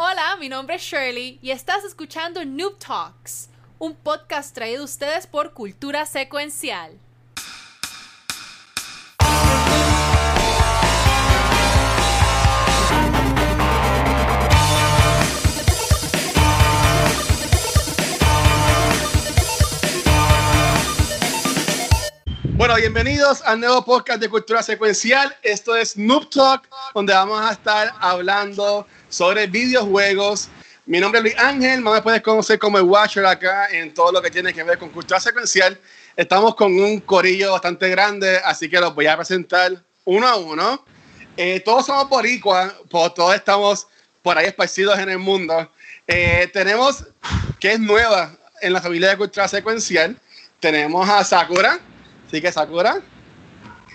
Hola, mi nombre es Shirley y estás escuchando Noob Talks, un podcast traído a ustedes por Cultura Secuencial. Bueno, bienvenidos al nuevo podcast de Cultura Secuencial. Esto es Noob Talk, donde vamos a estar hablando sobre videojuegos. Mi nombre es Luis Ángel, más me puedes conocer como el Watcher acá en todo lo que tiene que ver con Cultura Secuencial. Estamos con un corillo bastante grande, así que los voy a presentar uno a uno. Eh, todos somos boricuas, pues todos estamos por ahí esparcidos en el mundo. Eh, tenemos, que es nueva en la familia de Cultura Secuencial, tenemos a Sakura. Así que Sakura,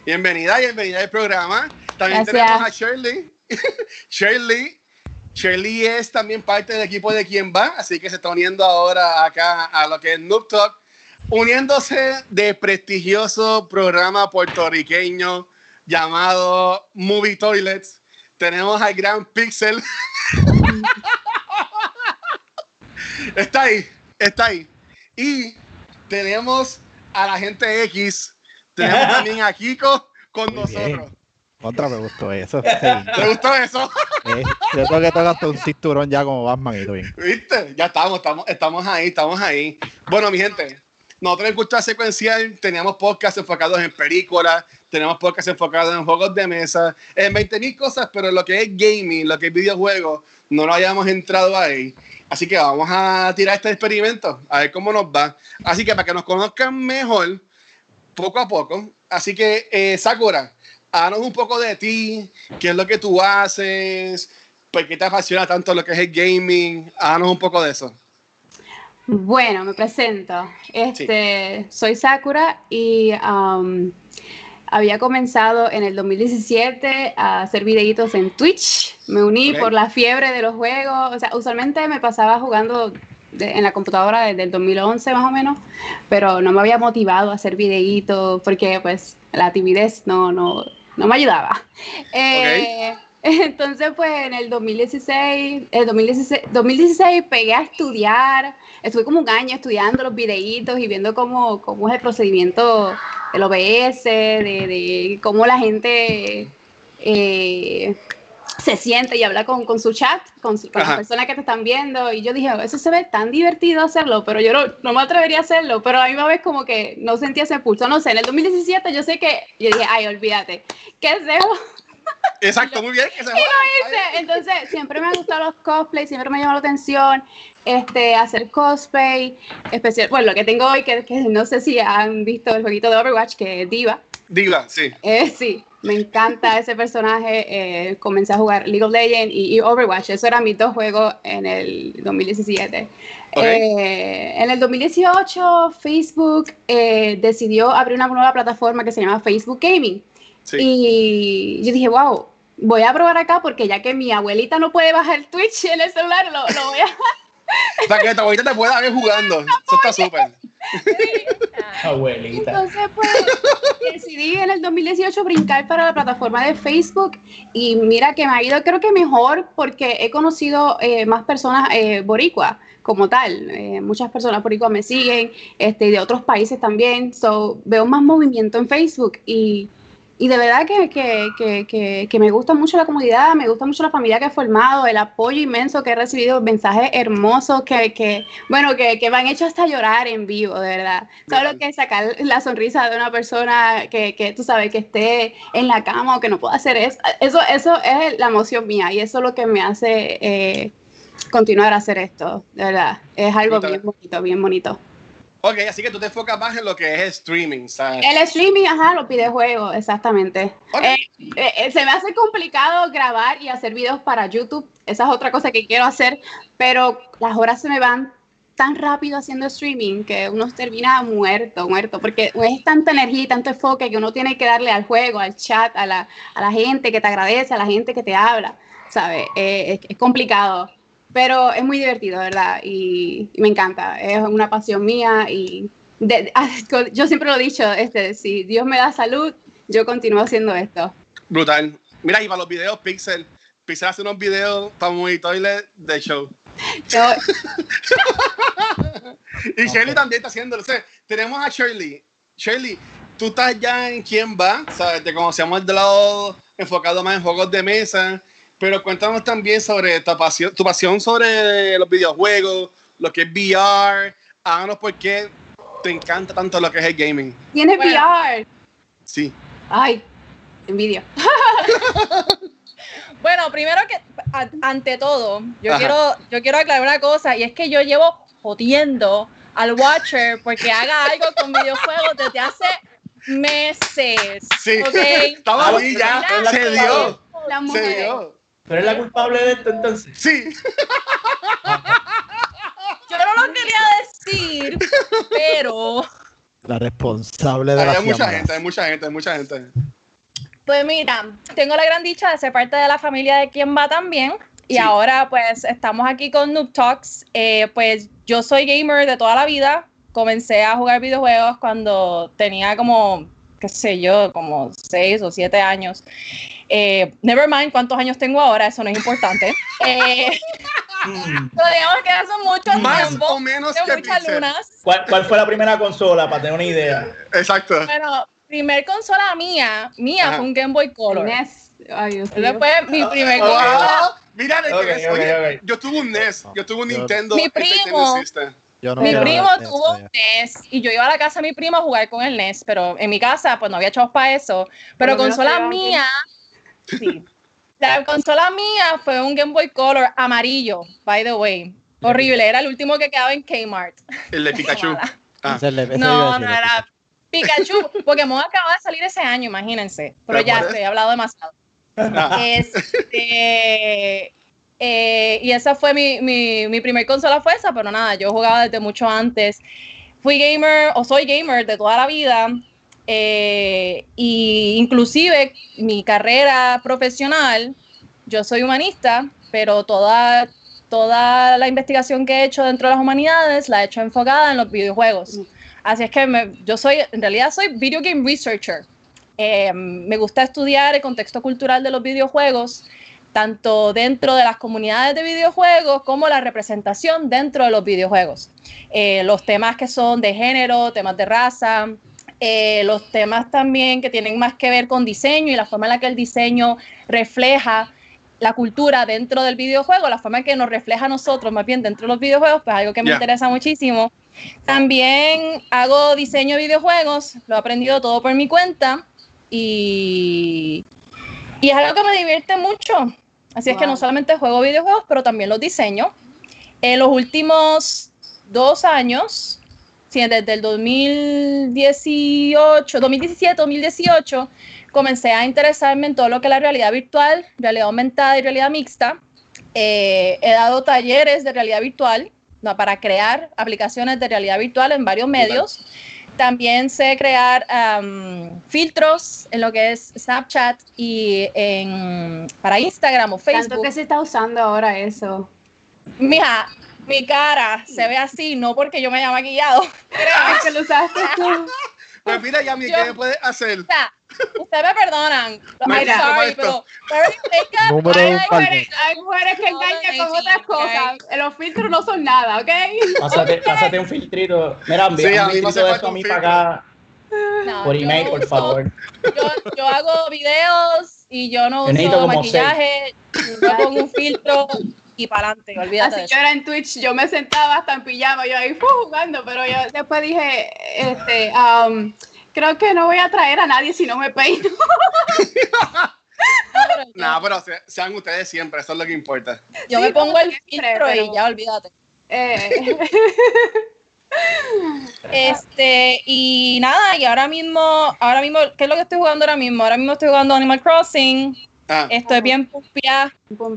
bienvenida, bienvenida al programa. También Gracias. tenemos a Shirley. Shirley. Shirley es también parte del equipo de Quién Va, así que se está uniendo ahora acá a lo que es Noob Talk, uniéndose de prestigioso programa puertorriqueño llamado Movie Toilets. Tenemos al gran Pixel. está ahí, está ahí. Y tenemos a la gente X. Tenemos también a Kiko con Muy bien. Otra me gustó eso. Sí. ¿Te gustó eso? Yo tengo que tocar hasta un cinturón ya como Batman y. ¿Viste? Ya estamos, estamos, estamos ahí, estamos ahí. Bueno, mi gente, nosotros en Cultura Secuencial teníamos podcasts enfocados en películas, tenemos podcasts enfocados en juegos de mesa, en 20.000 cosas, pero lo que es gaming, lo que es videojuegos, no lo hayamos entrado ahí. Así que vamos a tirar este experimento, a ver cómo nos va. Así que para que nos conozcan mejor, poco a poco. Así que, eh, Sakura, háganos un poco de ti, qué es lo que tú haces, por qué te apasiona tanto lo que es el gaming, háganos un poco de eso. Bueno, me presento. Este, Soy Sakura y um, había comenzado en el 2017 a hacer videitos en Twitch. Me uní por la fiebre de los juegos. O sea, usualmente me pasaba jugando de- en la computadora desde el 2011 más o menos, pero no me había motivado a hacer videitos porque pues la timidez no, no, no me ayudaba. Eh, Entonces, pues en el 2016, el 2016, 2016 pegué a estudiar, estuve como un año estudiando los videitos y viendo cómo, cómo es el procedimiento del OBS, de, de cómo la gente eh, se siente y habla con, con su chat, con, su- con las personas que te están viendo. Y yo dije, eso se ve tan divertido hacerlo, pero yo no, no me atrevería a hacerlo. Pero a la misma vez como que no sentía ese pulso. No sé, en el 2017 yo sé que, yo dije, ay, olvídate, ¿qué hacemos? Exacto, muy bien. Que se joda. hice. Entonces, siempre me han gustado los cosplays, siempre me llamó la atención este, hacer cosplay, especial, bueno, lo que tengo hoy, que, que no sé si han visto el jueguito de Overwatch, que es Diva. Diva, sí. Eh, sí, me encanta ese personaje. eh, comencé a jugar League of Legends y, y Overwatch. Eso eran mis dos juegos en el 2017. Ok. Eh, en el 2018, Facebook eh, decidió abrir una nueva plataforma que se llama Facebook Gaming. Sí. Y yo dije, wow, voy a probar acá porque ya que mi abuelita no puede bajar Twitch en el celular, lo, lo voy a Sea, que tu abuelita te pueda ver jugando. Eso está súper. Abuelita. Entonces, pues, decidí en el 2018 brincar para la plataforma de Facebook y mira que me ha ido creo que mejor porque he conocido eh, más personas eh, boricua como tal. Eh, muchas personas boricuas me siguen, este, de otros países también. So, veo más movimiento en Facebook y, y de verdad que, que, que, que, que me gusta mucho la comunidad, me gusta mucho la familia que he formado, el apoyo inmenso que he recibido, mensajes hermosos que, que bueno, que, que me han hecho hasta llorar en vivo, de verdad. Solo que sacar la sonrisa de una persona que, que tú sabes que esté en la cama o que no pueda hacer eso, eso, eso es la emoción mía y eso es lo que me hace eh, continuar a hacer esto, de verdad. Es algo bien bonito, bien bonito. Ok, así que tú te enfocas más en lo que es streaming, ¿sabes? El streaming, ajá, los videojuegos, exactamente. Eh, eh, eh, se me hace complicado grabar y hacer videos para YouTube. Esa es otra cosa que quiero hacer, pero las horas se me van tan rápido haciendo streaming que uno termina muerto, muerto, porque es tanta energía y tanto enfoque que uno tiene que darle al juego, al chat, a la, a la gente que te agradece, a la gente que te habla, ¿sabes? Eh, es, es complicado, pero es muy divertido, ¿verdad? Y, y me encanta, es una pasión mía y de- de- yo siempre lo he dicho, este, si Dios me da salud, yo continúo haciendo esto. Brutal. Mira, y para los videos Pixel, Pizarra hace unos videos para Movie Toilet de show. Yo- Y Shirley también está haciéndolo. O sea, tenemos a Shirley. Shirley, tú estás ya en quién va, ¿sabes? Te conocemos del lado enfocado más en juegos de mesa, pero cuéntanos también sobre tu pasión, tu pasión sobre los videojuegos, lo que es VR. Háganos por qué te encanta tanto lo que es el gaming. Tienes Bueno. VR. Sí. Ay, envidia. Bueno, primero que, a- ante todo, yo Ajá. quiero, yo quiero aclarar una cosa, y es que yo llevo jodiendo al Watcher porque haga algo con videojuegos desde hace meses. Sí. ¿ok? Estaba Ah, ahí ya. Se dio. Se dio. ¿Tú eres la culpable de esto entonces? Sí. Yo no lo quería decir, pero La responsable de la Hay mucha gente, hay mucha gente, hay mucha gente. Pues mira, tengo la gran dicha de ser parte de la familia de quien va también. Y Sí. ahora pues estamos aquí con Noob Talks. Eh, pues yo soy gamer de toda la vida. Comencé a jugar videojuegos cuando tenía como, qué sé yo, como seis o siete años. Eh, never mind cuántos años tengo ahora, eso no es importante. Eh, Mm. pero digamos que hace mucho Más tiempo, o menos que muchas lunas. ¿Cuál, cuál fue la primera consola para tener una idea? Exacto. Bueno, primer consola mía, mía Ajá. fue un Game Boy Color. NES. Ay, Dios. Esa fue mi primer Oh, consola. Mira, de que Ok, es- ok, oye, ok. yo tuve un NES, yo tuve un Nintendo. Mi primo. System. Yo no Mi primo tuvo ya. NES y yo iba a la casa de mi primo a jugar con el NES, pero en mi casa pues no había chavos para eso. Pero menos consola te mía, sí. La consola mía fue un Game Boy Color amarillo, by the way. Horrible, era el último que quedaba en Kmart. El de Pikachu. Ah. No, no era Pikachu. Pokémon acaba de salir ese año, imagínense. Pero Pero ya, estoy he hablado demasiado. Ah, Este, eh, y esa fue mi, mi, mi primer consola fue esa, pero nada, yo jugaba desde mucho antes. Fui gamer o soy gamer de toda la vida. eh, y inclusive mi carrera profesional, yo soy humanista, pero toda, toda la investigación que he hecho dentro de las humanidades la he hecho enfocada en los videojuegos. Así es que me- yo soy, en realidad soy video game researcher. Eh, me gusta estudiar el contexto cultural de los videojuegos, tanto dentro de las comunidades de videojuegos como la representación dentro de los videojuegos. Eh, los temas que son de género, temas de raza, eh, los temas también que tienen más que ver con diseño y la forma en la que el diseño refleja la cultura dentro del videojuego, la forma en que nos refleja a nosotros más bien dentro de los videojuegos, pues algo que me interesa muchísimo. También hago diseño de videojuegos, lo he aprendido todo por mi cuenta y, y es algo que me divierte mucho. Así es que no solamente juego videojuegos, pero también los diseño. En los últimos dos años, sí, desde el 2018, 2017, 2018, comencé a interesarme en todo lo que es la realidad virtual, realidad aumentada y realidad mixta. Eh, he dado talleres de realidad virtual no, para crear aplicaciones de realidad virtual en varios medios. También sé crear filtros en lo que es Snapchat y en, para Instagram o Tanto Facebook. que se está usando ahora eso. Mija, mi cara se ve así, no porque yo me haya maquillado. Ay, que lo usaste tú. Pues mira, Yami, ¿qué puedes hacer? O sea, ustedes me perdonan. I'm Mira, toma sorry, esto. pero makeup, Número ay, un ay, palmo. ay, Hay mujeres que engañan con otras cosas. Los filtros no son nada, ¿ok? Pásate, pásate un filtrito. Mira, envía Sí, un filtrito de eso a mí para acá no, por email, por favor. Yo, yo hago videos y yo no Yo uso maquillaje, yo pongo un filtro y para adelante, olvídate Así eso. era en Twitch, yo me sentaba hasta en pijama, yo ahí fu, jugando, pero yo después dije, este, um, creo que no voy a traer a nadie si no me peino. No, pero se- sean ustedes siempre, eso es lo que importa. Yo Sí, me pongo el siempre, filtro pero- y ya olvídate. Eh, Este, y nada, y ahora mismo, ahora mismo, ¿qué es lo que estoy jugando ahora mismo? Ahora mismo estoy jugando Animal Crossing. Ah, Estoy bien pumpia con,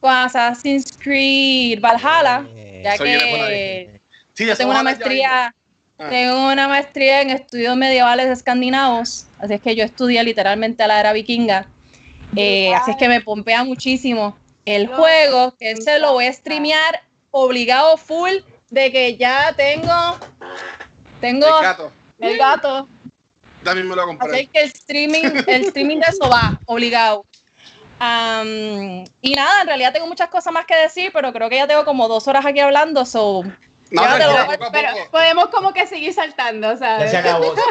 con Assassin's Creed Valhalla, ya Eso viene por que sí, yo tengo una ya maestría, Ah. tengo una maestría en estudios medievales escandinavos, así es que yo estudié literalmente la era vikinga, Eh, así es que me pompea muchísimo el No, juego, que se lo voy a streamear obligado full de que ya tengo, tengo El gato, el gato, también me lo así compré. que el streaming, el streaming de eso va, obligado. Am, y nada, en realidad tengo muchas cosas más que decir, pero creo que ya tengo como dos horas aquí hablando, so No, Ya poco a Pero poco. podemos como que seguir saltando, Ya ¿sabes? se acabó.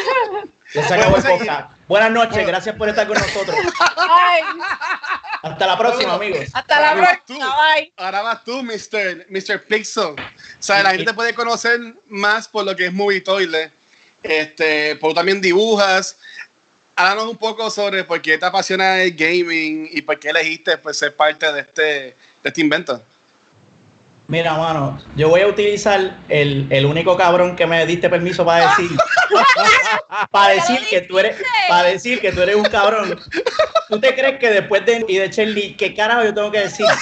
Ya se acabó el podcast. Buenas noches, gracias por estar con nosotros. Ay, Hasta la próxima, amigos. hasta la Ahora tú. próxima, bye. Ahora vas tú, Mr. Mr. Pixel. O sea, la gente te puede conocer más por lo que es Movie Toilet. Este, por también dibujas. Háblanos un poco sobre por qué te apasiona el gaming y por qué elegiste pues, ser parte de este, de este invento. Mira, mano, yo voy a utilizar el, el único cabrón que me diste permiso para decir. para decir que tú eres, para decir que tú eres un cabrón. ¿Tú te crees que después de y de Shelly, qué carajo yo tengo que decir?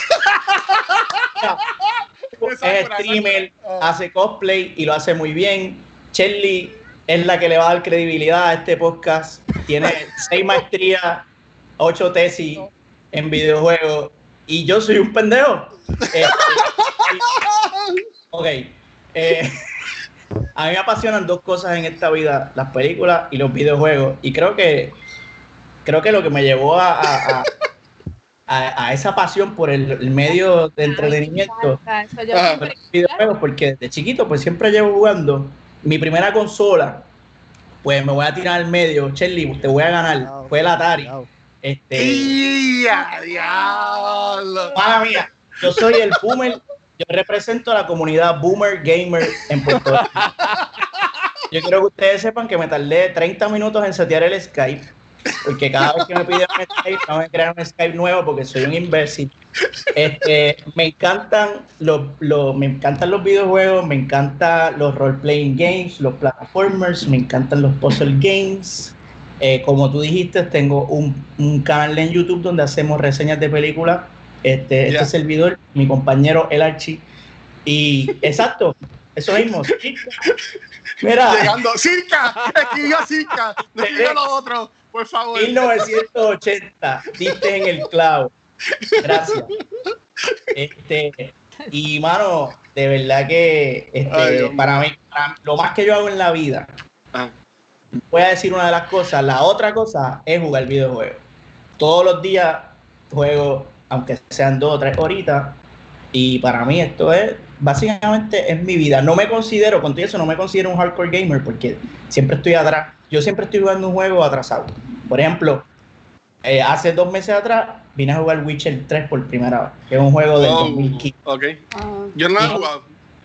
es streamer, hace cosplay y lo hace muy bien. Shelly es la que le va a dar credibilidad a este podcast. Tiene seis maestrías, ocho tesis en videojuegos y yo soy un pendejo. Este, ok. eh, a mí me apasionan dos cosas en esta vida, las películas y los videojuegos. Y creo que creo que lo que me llevó a, a- a- esa pasión por el, el medio de entretenimiento Ay, eso. Yo Ah, videojuegos, porque de chiquito pues siempre llevo jugando. Mi primera consola, pues me voy a tirar al medio, Shelly, te voy a ganar. Fue el Atari. Este, ¡Y a diablo! Mala mía, yo soy el boomer, yo represento a la comunidad boomer gamer en Puerto Rico. Yo quiero que ustedes sepan que me tardé 30 minutos en setear el Skype, porque cada vez que me piden un Skype, tengo que crear un Skype nuevo porque soy un imbécil. Este, me encantan los, los- me encantan los videojuegos, me encantan los role-playing games, los platformers, me encantan los puzzle games. Eh, como tú dijiste, tengo un, un canal en YouTube donde hacemos reseñas de películas. Este, Ya. este servidor, mi compañero El Archi. Y exacto, eso mismo. Mira, Llegando, ¡Circa! Escribió Circa. No escribió lo otro, por favor. 1980, diste en el clavo. Gracias. Este, y mano, de verdad que este, Ay, para mí, lo más que yo hago en la vida, Ah, voy a decir una de las cosas, la otra cosa es jugar videojuegos. Todos los días juego, aunque sean dos o tres horitas, y para mí esto es, básicamente es mi vida. No me considero, con todo eso, no me considero un hardcore gamer porque siempre estoy atrás. Yo siempre estoy jugando un juego atrasado. Por ejemplo, eh, hace dos meses atrás vine a jugar Witcher 3 por primera vez, que es un juego del oh, 2015. ok. Ah, Yo no lo he jugado.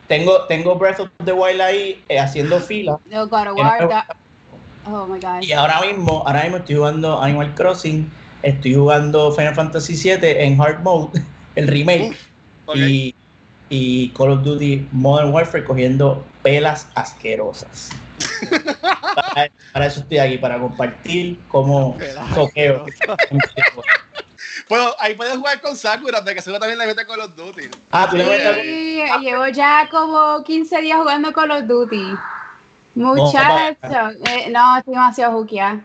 Tengo, tengo Breath of the Wild ahí eh, haciendo fila. God no da- Oh my god. Y ahora mismo, ahora mismo estoy jugando Animal Crossing, estoy jugando Final Fantasy VII en Hard Mode, el remake, y, y Call of Duty Modern Warfare cogiendo pelas asquerosas. para, para eso estoy aquí, para compartir en videojuegos. Bueno, ahí puedes jugar con Sakura, porque Sakura también le mete con los Duty. Ah, tú le metes Sí, llevo ya como 15 días jugando Call of Duty. Muchacho, eh, no, estoy demasiado juqueada.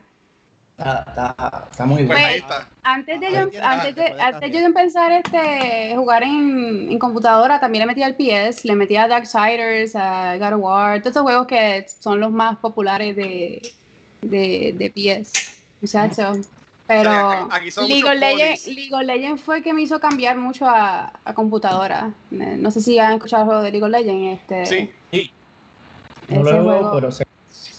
Está, está, está muy Pues ahí está. Antes de, yo, tienes, antes te de, antes cambiar. yo de empezar este jugar en, en computadora, también le metía al PS, le metía a Darksiders, a God of War, todos estos juegos que son los más populares de, de, de PS. Muchacho. Pero Aquí- aquí son League, of Legends. League of Legends fue que me hizo cambiar mucho a, a computadora. Eh, No sé si han escuchado el juego de League of Legends. Este, Sí. Sí. No lo juego, juego, pero sé.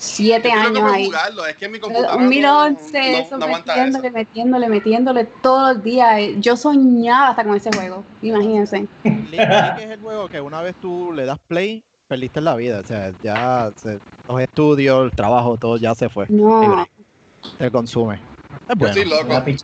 Siete Yo años ahí. jugarlo, es que mi computadora no- 2011, no, no aguanta metiéndole, eso. metiéndole, metiéndole todos los días. Eh, Yo soñaba hasta con ese juego, imagínense. Es el juego que una vez tú le das play, perdiste la vida. O sea, ya se- los estudios, el trabajo, todo ya se fue. No, Te consume. Es Yo bueno. estoy loco. Yo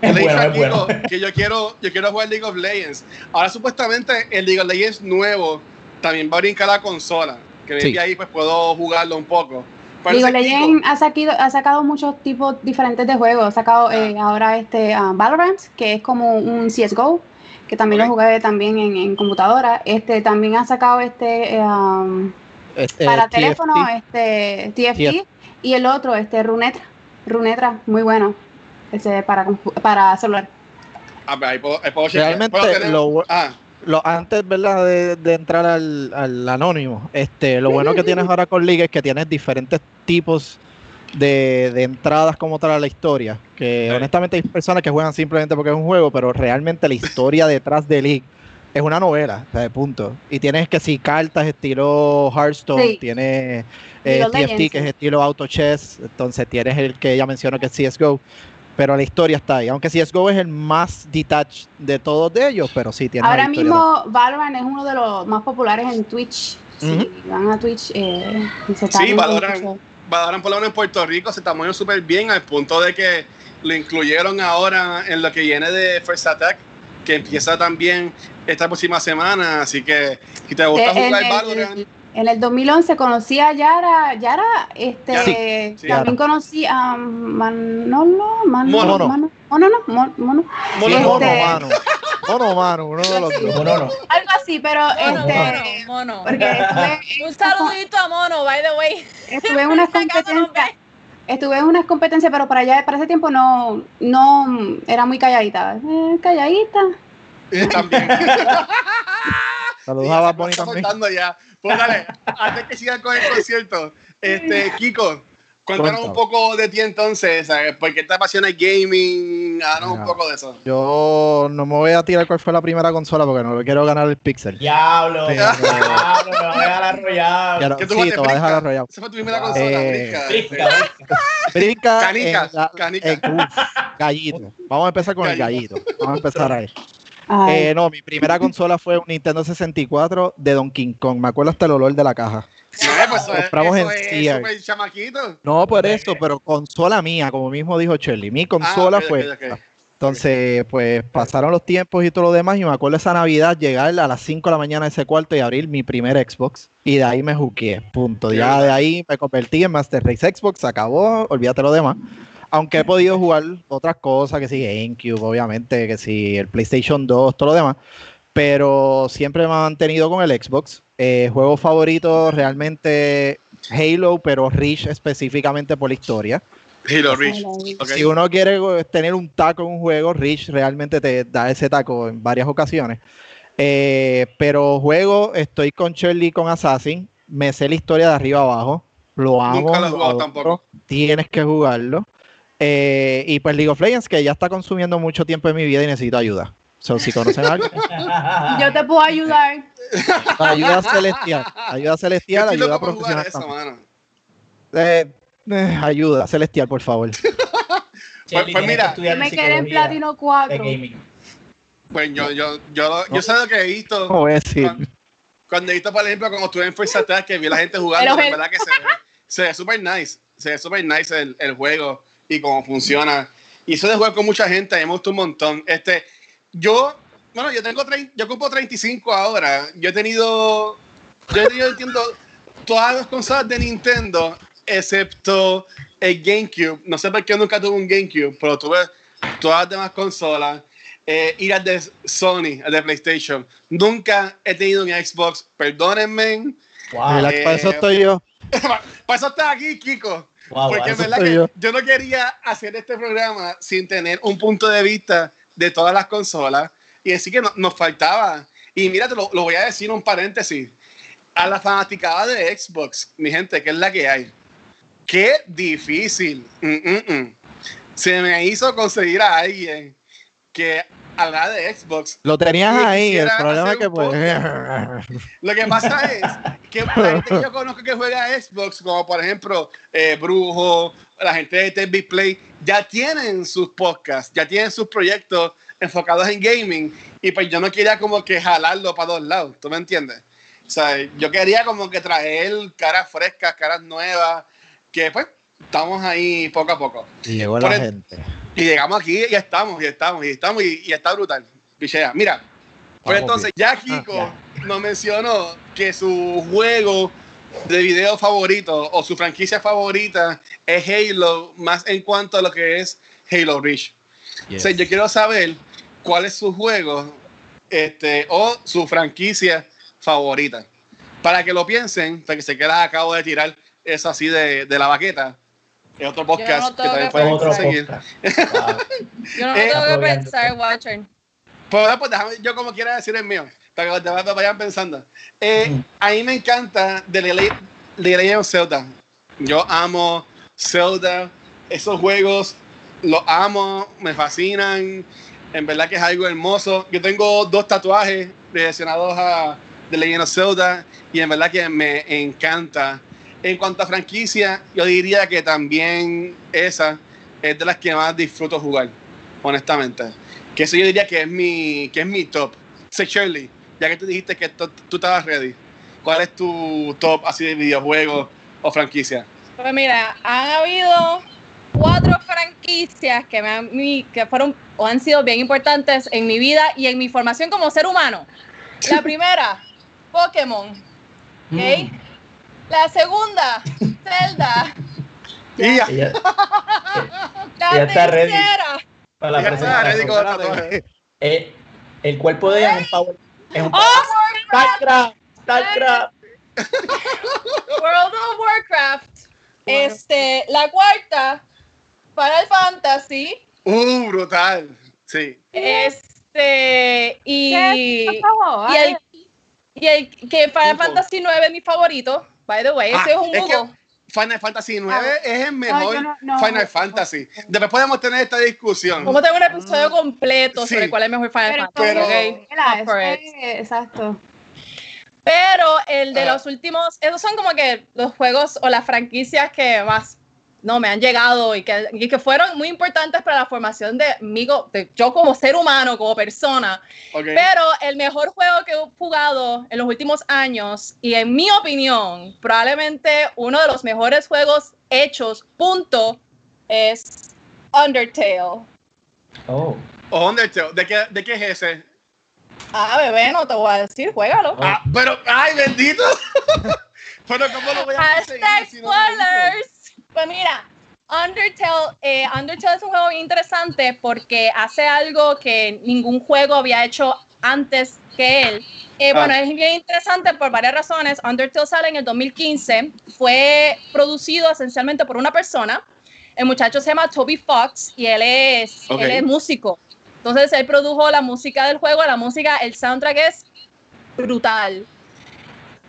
Es le dije bueno, que yo quiero, yo quiero jugar League of Legends. Ahora supuestamente el League of Legends nuevo también va a brincar la consola. Que Sí. desde ahí pues puedo jugarlo un poco. Kiko- Legends ha, saquido- ha sacado muchos tipos diferentes de juegos. Ha sacado eh, ahora este ah, Valorant, que es como un CSGO, que también lo jugué también en, en computadora. Este también ha sacado este eh, um, Este, para teléfono, este TFT, y el otro, este Runetra. Runetra, muy bueno. Ese para, para celular. Ah, pero ahí puedo, ahí puedo. Realmente lo- ah, lo, antes ¿verdad? De, de entrar al, al anónimo, este, lo bueno que tienes ahora con League es que tienes diferentes tipos de, de entradas como tal a la historia. Que Sí. honestamente hay personas que juegan simplemente porque es un juego, pero realmente la historia detrás de League es una novela, o sea, de punto. Y tienes que si cartas estilo Hearthstone, Sí. tienes eh, TFT Legends, que es estilo Auto Chess, entonces tienes el que ella mencionó que es CSGO. Pero la historia está ahí, aunque CSGO es el más detached de todos de ellos, pero sí tiene Ahora la historia mismo Valorant es uno de los más populares en Twitch. Si Ujú. van a Twitch, eh, y se está Sí, Valorant. Valorant por lo menos en Puerto Rico se está moviendo súper bien al punto de que lo incluyeron ahora en lo que viene de First Attack, que empieza también esta próxima semana. Así que si te gusta Eh, jugar el, Valorant, en el 2011 conocí a Yara. Yara, este, Yara, sí, también Yara. conocí a Manolo. Mano, Mono. Mano, Mono, no, Mon- Mono. Mono, Este- Mono Mano. Mono Mano, uno de los dos. No, no. Algo así, pero Mono, este. mono, mono. Porque estuve, Un saludito a Mono, by the way. estuve en unas competencias. ve. Estuve en unas competencias, pero para allá, para ese tiempo no, no era muy calladita. Eh, calladita. también. Saludos a Bad también. soltando ya. Pues dale, antes que sigan con el concierto, este, Kiko, cuéntanos un poco de ti entonces. ¿Por qué te apasiona el gaming? Háganos un poco de eso. Yo no me voy a tirar cuál fue la primera consola porque no quiero ganar el Pixel. Diablo, Sí. diablo, me va a dejar arrollado. No- ¿Qué tú sí, te voy a dejar arrollado. Esa fue tu primera consola, Eh, Brinca. Brinca, brinca. Brinca Canica, en la- canica. en- uf, gallito. Vamos a empezar con el Gallito. gallito. Vamos a empezar ahí. Eh, no, mi primera consola fue un Nintendo 64 de Donkey Kong. Me acuerdo hasta el olor de la caja. No, pues eso es, Compramos eso en es Sears. súper chamaquito. No por eso, pero consola mía, como mismo dijo Shirley. Mi consola Ah, ok, fue. Entonces, pues pasaron los tiempos y todo lo demás. Y me acuerdo esa Navidad llegar a las 5 de la mañana a ese cuarto y abrir mi primer Xbox. Y de ahí me juqué. Punto. Ya de ahí me convertí en Master Race Xbox. Se acabó. Olvídate lo demás. Aunque he podido jugar otras cosas, que sí, GameCube, obviamente, que sí, el PlayStation 2, todo lo demás. Pero siempre me he mantenido con el Xbox. Eh, juego favorito realmente Halo, pero Reach específicamente por la historia. Halo Reach. ay, ok. Si uno quiere tener un taco en un juego, Reach realmente te da ese taco en varias ocasiones. Eh, pero juego, estoy con Shirley con Assassin, me sé la historia de arriba abajo, lo amo. Nunca lo he jugado tampoco. Tienes que jugarlo. Eh, y pues League of Legends, que ya está consumiendo mucho tiempo de mi vida y necesito ayuda. So, si conocen a alguien, Yo te puedo ayudar. ayuda celestial, ayuda celestial, ayuda profesional. eso, también. mano. Eh, eh, ayuda celestial, por favor. Pues mira, que me quedé en Platino de 4. gaming. Pues yo, yo, yo, yo sé lo que he visto. ¿Cómo voy a decir? Cuando, cuando he visto, por ejemplo, cuando estuve en First Attack, que vi a la gente jugando, el- verdad que se ve, se ve súper nice. Se ve súper nice el, el juego y cómo funciona. Y eso de jugar con mucha gente, a mí me gusta un montón. Este, yo, bueno, yo tengo 30, yo ocupo 35 ahora. Yo he tenido, yo he tenido, entiendo, todas las consolas de Nintendo, excepto el GameCube. No sé por qué nunca tuve un GameCube, pero tuve todas las demás consolas. Eh, y las de Sony, las de PlayStation. Nunca he tenido un Xbox, perdónenme. Wow, Relax, para eso eh, estoy yo. Para eso estás aquí, Kiko. Wow, Porque en eso verdad que yo. yo. no quería hacer este programa sin tener un punto de vista de todas las consolas y decir que no- nos faltaba. Y mira, te lo, lo voy a decir un paréntesis. A la fanaticada de Xbox, mi gente, que es la que hay. Qué difícil. Mm, mm, mm. Se me hizo conseguir a alguien que hablara de Xbox Lo tenías ahí, el problema es que pues... Lo que pasa es que la gente que yo conozco que juega Xbox, como por ejemplo eh, Brujo, la gente de TV Play, ya tienen sus podcasts, ya tienen sus proyectos enfocados en gaming y pues yo no quería como que jalarlo para dos lados, ¿tú me entiendes? O sea, yo quería como que traer caras frescas, caras nuevas, que pues estamos ahí poco a poco. Y llegó Por la el- gente. Y llegamos aquí y estamos, y estamos, y estamos, y, y está brutal. Pichea. Mira, pues entonces ya Kiko Ah, nos mencionó que su juego de video favorito o su franquicia favorita es Halo, más en cuanto a lo que es Halo Reach. O sea, yo quiero saber cuál es su juego este, o su franquicia favorita. Para que lo piensen, para que se queda acabo de tirar eso así de, de la baqueta. Es otro podcast no que también pueden conseguir. Wow. Yo no Eh, tengo que pensar, Watcher. Pues, pues déjame, yo como quiera decir el mío, para que te vayan pensando. Eh, Mm. a mí me encanta The Le- The Legend of Zelda. Yo amo Zelda, esos juegos los amo, me fascinan, en verdad que es algo hermoso. Yo tengo dos tatuajes relacionados a The Legend of Zelda y en verdad que me encanta. En cuanto a franquicia, yo diría que también esa es de las que más disfruto jugar, honestamente. Que eso yo diría que es mi, que es mi top. Sé Shirley, ya que tú dijiste que tú, tú estabas ready, ¿cuál es tu top así de videojuegos o franquicia? Pues mira, han habido cuatro franquicias que, me han, que fueron o han sido bien importantes en mi vida y en mi formación como ser humano. La primera, Pokémon. ¿ok? Mm. La segunda, Zelda. Y ya. Ella- La Ya está ready. tercera, para la Ya está ready presentación. el. Eh, el cuerpo de ella es un power. Es un Oh, StarCraft. StarCraft. World of Warcraft. Este, la cuarta, Final Fantasy. Uh, brutal. Sí. Este, y, ¿Qué? Por favor, y el, y el que Final Punto. Fantasy 9 es mi favorito, by the way, Ah, ese es un es que mudo. Final Fantasy IX Ah. es el mejor yo no- no. Final Fantasy. Después podemos tener esta discusión. Vamos a tener un episodio completo Sí. sobre cuál es el mejor Final Pero, Fantasy. Pero- es- exacto. El de los últimos, esos son como que los juegos o las franquicias que más no me han llegado y que, y que fueron muy importantes para la formación de mí, de yo como ser humano, como persona. Pero el mejor juego que he jugado en los últimos años y en mi opinión, probablemente uno de los mejores juegos hechos, punto, es Undertale. Oh. O Undertale, ¿de qué, ¿de qué es ese? Ah, bebé, no te voy a decir, juégalo. Ah, pero, ay, bendito. pero, ¿cómo lo voy a conseguir si no spoilers. Pues mira, Undertale, eh, Undertale es un juego interesante porque hace algo que ningún juego había hecho antes que él. Eh, Ah. Bueno, es bien interesante por varias razones. Undertale sale en el 2015, fue producido esencialmente por una persona. El muchacho se llama Toby Fox y él es, Ok. él es músico. Entonces él produjo la música del juego, la música, el soundtrack es brutal.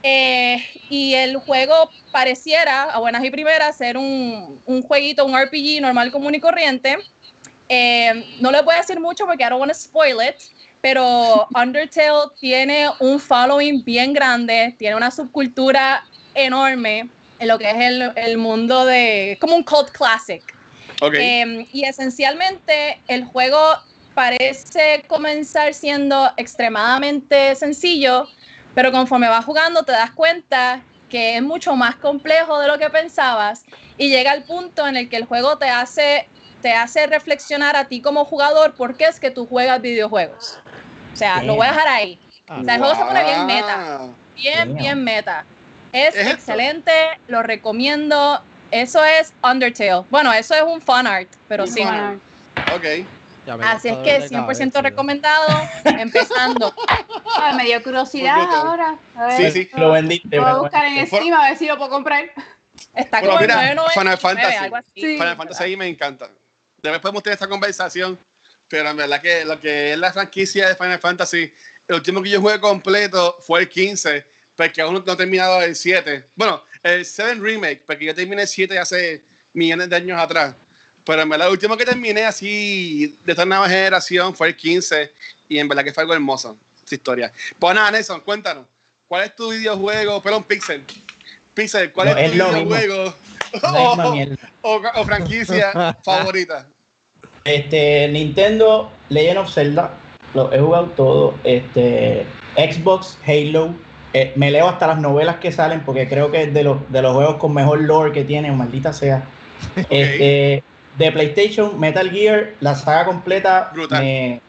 Eh, y el juego pareciera, a buenas y primeras, ser un, un jueguito, un RPG normal, común y corriente. Eh, no le voy a decir mucho porque I don't want to spoil it, pero Undertale tiene un following bien grande, tiene una subcultura enorme en lo que es el, el mundo de, como un cult classic. Ok. Eh, y esencialmente el juego parece comenzar siendo extremadamente sencillo, pero conforme vas jugando te das cuenta que es mucho más complejo de lo que pensabas y llega al punto en el que el juego te hace, te hace reflexionar a ti como jugador por qué es que tú juegas videojuegos. O sea, lo voy a dejar ahí. O sea, el juego se pone bien meta Wow. bien, Damn. bien meta. Es, ¿Es esto? excelente, lo recomiendo. Eso es Undertale. Bueno, eso es un fan art, pero sí. Bueno, Ok. Así es que dolor de 100% cabeza, recomendado, empezando. ah, me dio curiosidad ahora. A ver, Sí, sí. Lo vendiste. Voy a buscar en Steam a ver si lo puedo comprar. Está Bueno, como mira, 9.99, Final Fantasy. así. Sí. Final Fantasy ahí me encanta. Después podemos tener esta conversación, pero en verdad que lo que es la franquicia de Final Fantasy, el último que yo jugué completo fue el 15, porque aún no he terminado el 7. Bueno, el 7 Remake, porque yo terminé el 7 hace millones de años atrás. Pero en verdad, el último que terminé así de esta nueva generación fue el 15, y en verdad que fue algo hermoso, esa historia. Pues nada, Nelson, cuéntanos, ¿cuál es tu videojuego? Perdón, Pixel. Pixel, ¿cuál No, es tu es mismo. videojuego? O, o franquicia favorita. Este, Nintendo, Legend of Zelda, lo he jugado todo. Este, Xbox, Halo. eh, me leo hasta las novelas que salen porque creo que es de los, de los juegos con mejor lore que tiene, maldita sea. Este, de PlayStation, Metal Gear, la saga completa. Brutal. me-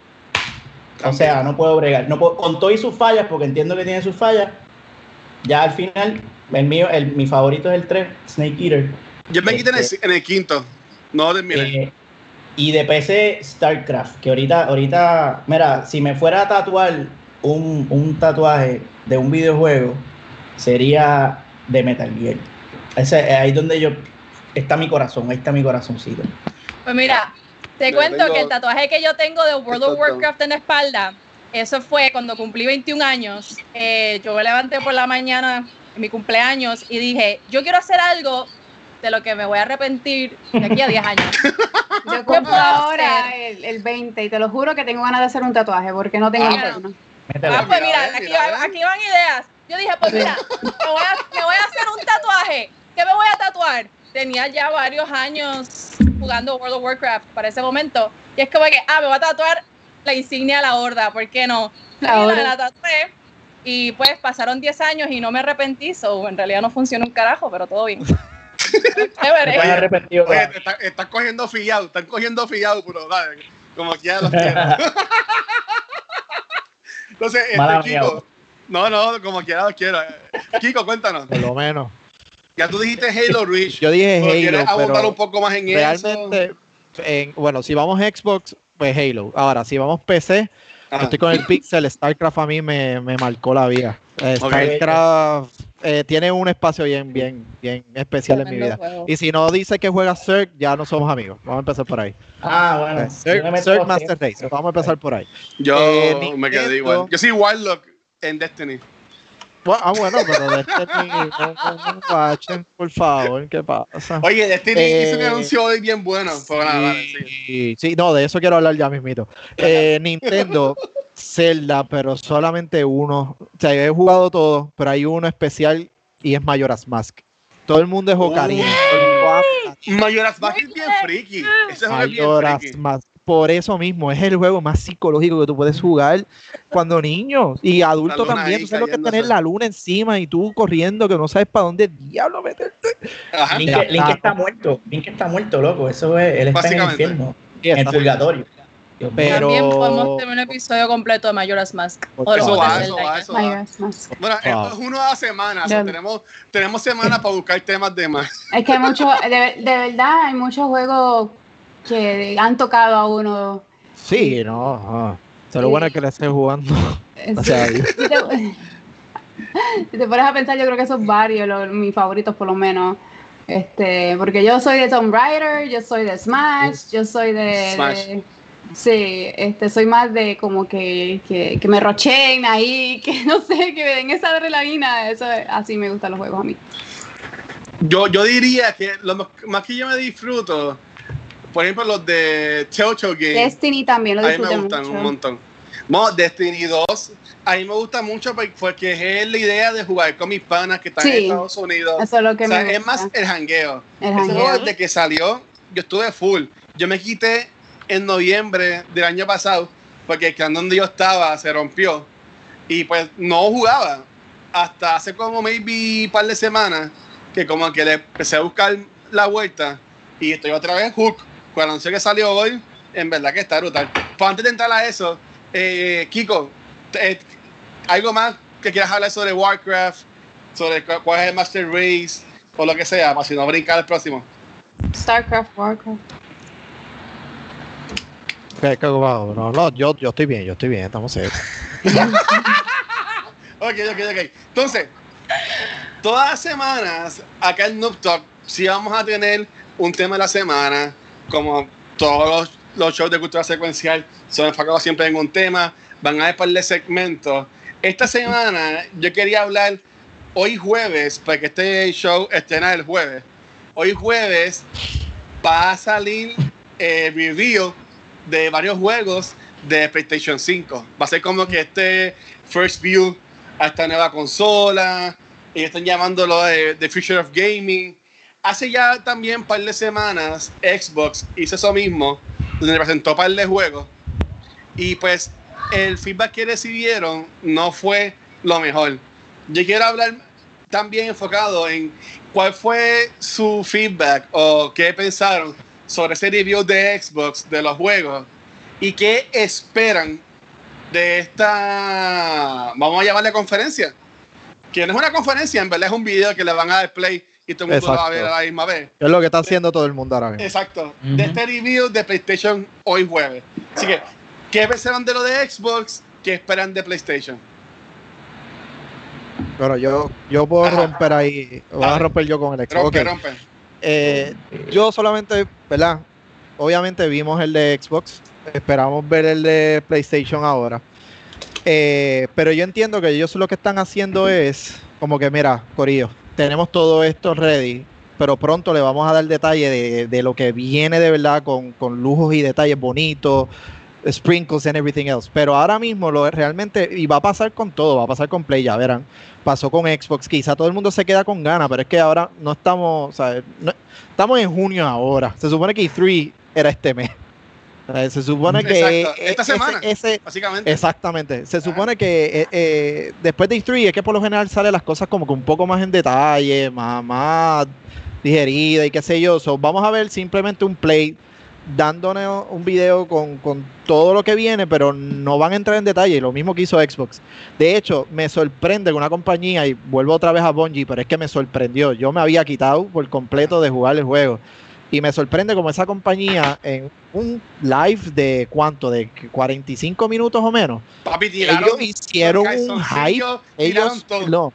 o sea, no puedo bregar. No puedo, con todo y sus fallas, porque entiendo que tiene sus fallas. Ya al final, el mío, el, mi favorito es el 3, Snake Eater. Yo me quité en el, Este- en el quinto. No terminé. Eh, y de PC, StarCraft, que ahorita, ahorita, mira, si me fuera a tatuar un, un tatuaje de un videojuego, sería de Metal Gear. Ese, ahí donde yo, está mi corazón, ahí está mi corazoncito. Pues mira, te Yo cuento tengo- que el tatuaje que yo tengo de World of. Warcraft en la espalda, eso fue cuando cumplí 21 años. Eh, yo me levanté por la mañana en mi cumpleaños y dije, yo quiero hacer algo de lo que me voy a arrepentir de aquí a 10 años. Yo ¿Qué compro ahora el, el 20 y te lo juro que tengo ganas de hacer un tatuaje porque no tengo Ah, ninguno. Métele. Ah, pues mira, aquí, aquí van ideas. Yo dije, pues mira, me voy, a, me voy a hacer un tatuaje. ¿Qué me voy a tatuar? Tenía ya varios años jugando World of Warcraft para ese momento. Y es como que, ah, me voy a tatuar la insignia de la horda, ¿por qué no? La Y horda. la tatué. Y pues pasaron 10 años y no me arrepentí, so en realidad no funcionó un carajo, pero todo bien. Oye, están cogiendo fiado, están cogiendo fiado, pero dale, como quiera los quiero. Entonces, este, Mala mía. Kiko, no, no, como quiera los quiero. Kiko, cuéntanos. Por lo menos. Ya tú dijiste Halo Reach. Yo dije pero ¿Quieres Halo, abundar pero un poco más en eso? realmente, en- bueno, si vamos Xbox, pues Halo. Ahora, si vamos PC, Ajá. estoy con el Pixel, StarCraft a mí me, me marcó la vida. Eh. StarCraft eh, tiene un espacio bien, bien, bien especial en mi vida. Juego. Y si no dice que juega Zerg, ya no somos amigos. Vamos a empezar por ahí. Ah, bueno. Eh, Zerg, Zerg Master. Race. Vamos a empezar por ahí. Yo Eh, me quedé igual. Yo soy Warlock en Destiny. Bueno, ah, bueno, pero Destiny, no, no, por favor, ¿qué pasa? Oye, Destiny Eh, hizo un anuncio hoy bien bueno. Nada, dale, sigue. Sí, sí, no, de eso quiero hablar ya mismito. Eh, Nintendo, Zelda, pero solamente uno. O sea, yo he jugado todo, pero hay uno especial y es Majora's Mask. Todo el mundo es Ocarina. Majora's Mask es bien friki. Ese es bien friki. Mask. Por eso mismo, es el juego más psicológico que tú puedes jugar cuando niño y adulto también. Tú sabes lo que es tener la luna encima y tú corriendo que no sabes para dónde diablo meterte. Ajá. Link, Link está. está muerto. Link está muerto, loco. Eso es. Él está en el infierno. En el purgatorio. Pero- También podemos tener un episodio completo de Majora's Mask. O Eso va, eso va, eso va. Bueno, esto es uno a la semana. o sea, tenemos, tenemos semanas para buscar temas de más. Es que hay mucho, de, de verdad, hay muchos juegos que han tocado a uno. Sí, no. ajá. O sea, lo bueno es que le estés jugando. O sea, Si te, si te pones a pensar, yo creo que son varios los, mis favoritos, por lo menos. Este, porque yo soy de Tomb Raider, yo soy de Smash, yo soy de, Smash. de- sí, este, soy más de como que, que, que me rochen ahí, que no sé, que me den esa adrenalina, eso es- así me gustan los juegos a mí. Yo, yo diría que lo más que yo me disfruto, por ejemplo, los de Chocho Game. Destiny también lo a mí me gustan mucho. un montón. Bueno, Destiny 2, a mí me gusta mucho por- porque es la idea de jugar con mis panas que están en Sí. Estados Unidos. Eso es lo que O sea, me es gusta. más el jangueo. El jangueo. desde que salió, yo estuve full. Yo me quité en noviembre del año pasado porque el clan donde yo estaba se rompió y pues no jugaba hasta hace como maybe un par de semanas que como que le empecé a buscar la vuelta y estoy otra vez hook. Cuando anunció que salió hoy, en verdad que está brutal. Pues antes de entrar a eso, eh, Kiko, eh, algo más que quieras hablar sobre Warcraft, sobre cu- cuál es el Master Race o lo que sea, para si no brincar al próximo. StarCraft, Warcraft. wow, no, no, yo, yo estoy bien, yo estoy bien, estamos safe. Ok, ok, ok. Entonces, todas las semanas, acá en Noob Talk, sí vamos a tener un tema de la semana, como todos los, los shows de cultura secuencial son enfocados siempre en un tema, van a haber de segmentos. Esta semana yo quería hablar hoy jueves, porque este show estrena el jueves. Hoy jueves va a salir el review de varios juegos de PlayStation 5. Va a ser como que este first view a esta nueva consola. Ellos están llamándolo The Future of Gaming. Hace ya también un par de semanas Xbox hizo eso mismo, donde presentó un par de juegos. Y pues el feedback que recibieron no fue lo mejor. Yo quiero hablar también enfocado en cuál fue su feedback o qué pensaron sobre ese review de Xbox de los juegos y qué esperan de esta, vamos a llamarle conferencia, que no es una conferencia, en verdad es un video que le van a dar y todo el mundo va a ver a la misma vez. Es lo que está haciendo todo el mundo ahora mismo. Exacto, Ujú. de este review de PlayStation hoy jueves. Así que, ¿qué pensaron de lo de Xbox? ¿Qué esperan de PlayStation? Pero yo, yo puedo Ajá. romper ahí, voy a romper yo con el Xbox. Rompe, Ok. rompe. Eh, yo solamente, ¿verdad? Obviamente vimos el de Xbox, esperamos ver el de PlayStation ahora. Eh, pero yo entiendo que ellos lo que están haciendo es como que, mira, Corillo, tenemos todo esto ready. pero pronto le vamos a dar detalle de, de lo que viene de verdad con, con lujos y detalles bonitos, sprinkles and everything else. Pero ahora mismo lo realmente, y va a pasar con todo, va a pasar con Play, ya verán. Pasó con Xbox, quizá todo el mundo se queda con ganas, pero es que ahora no estamos, o sea, estamos en junio ahora. Se supone que E3 era este mes. Sea, Se supone que Exacto, esta ese- semana. ese, Básicamente. Exactamente. Se supone que eh, eh, después de E3 es que por lo general salen las cosas como que un poco más en detalle, más, más digerida y qué sé yo. So, vamos a ver simplemente un play dándonos un video con, con todo lo que viene, pero no van a entrar en detalle. Lo mismo que hizo Xbox. De hecho, me sorprende que una compañía, y vuelvo otra vez a Bungie, pero es que me sorprendió. Yo me había quitado por completo de jugar el juego. Y me sorprende como esa compañía en un live de cuánto, de 45 minutos o menos, Papi, tiraron. ellos hicieron un hype. Ellos, no,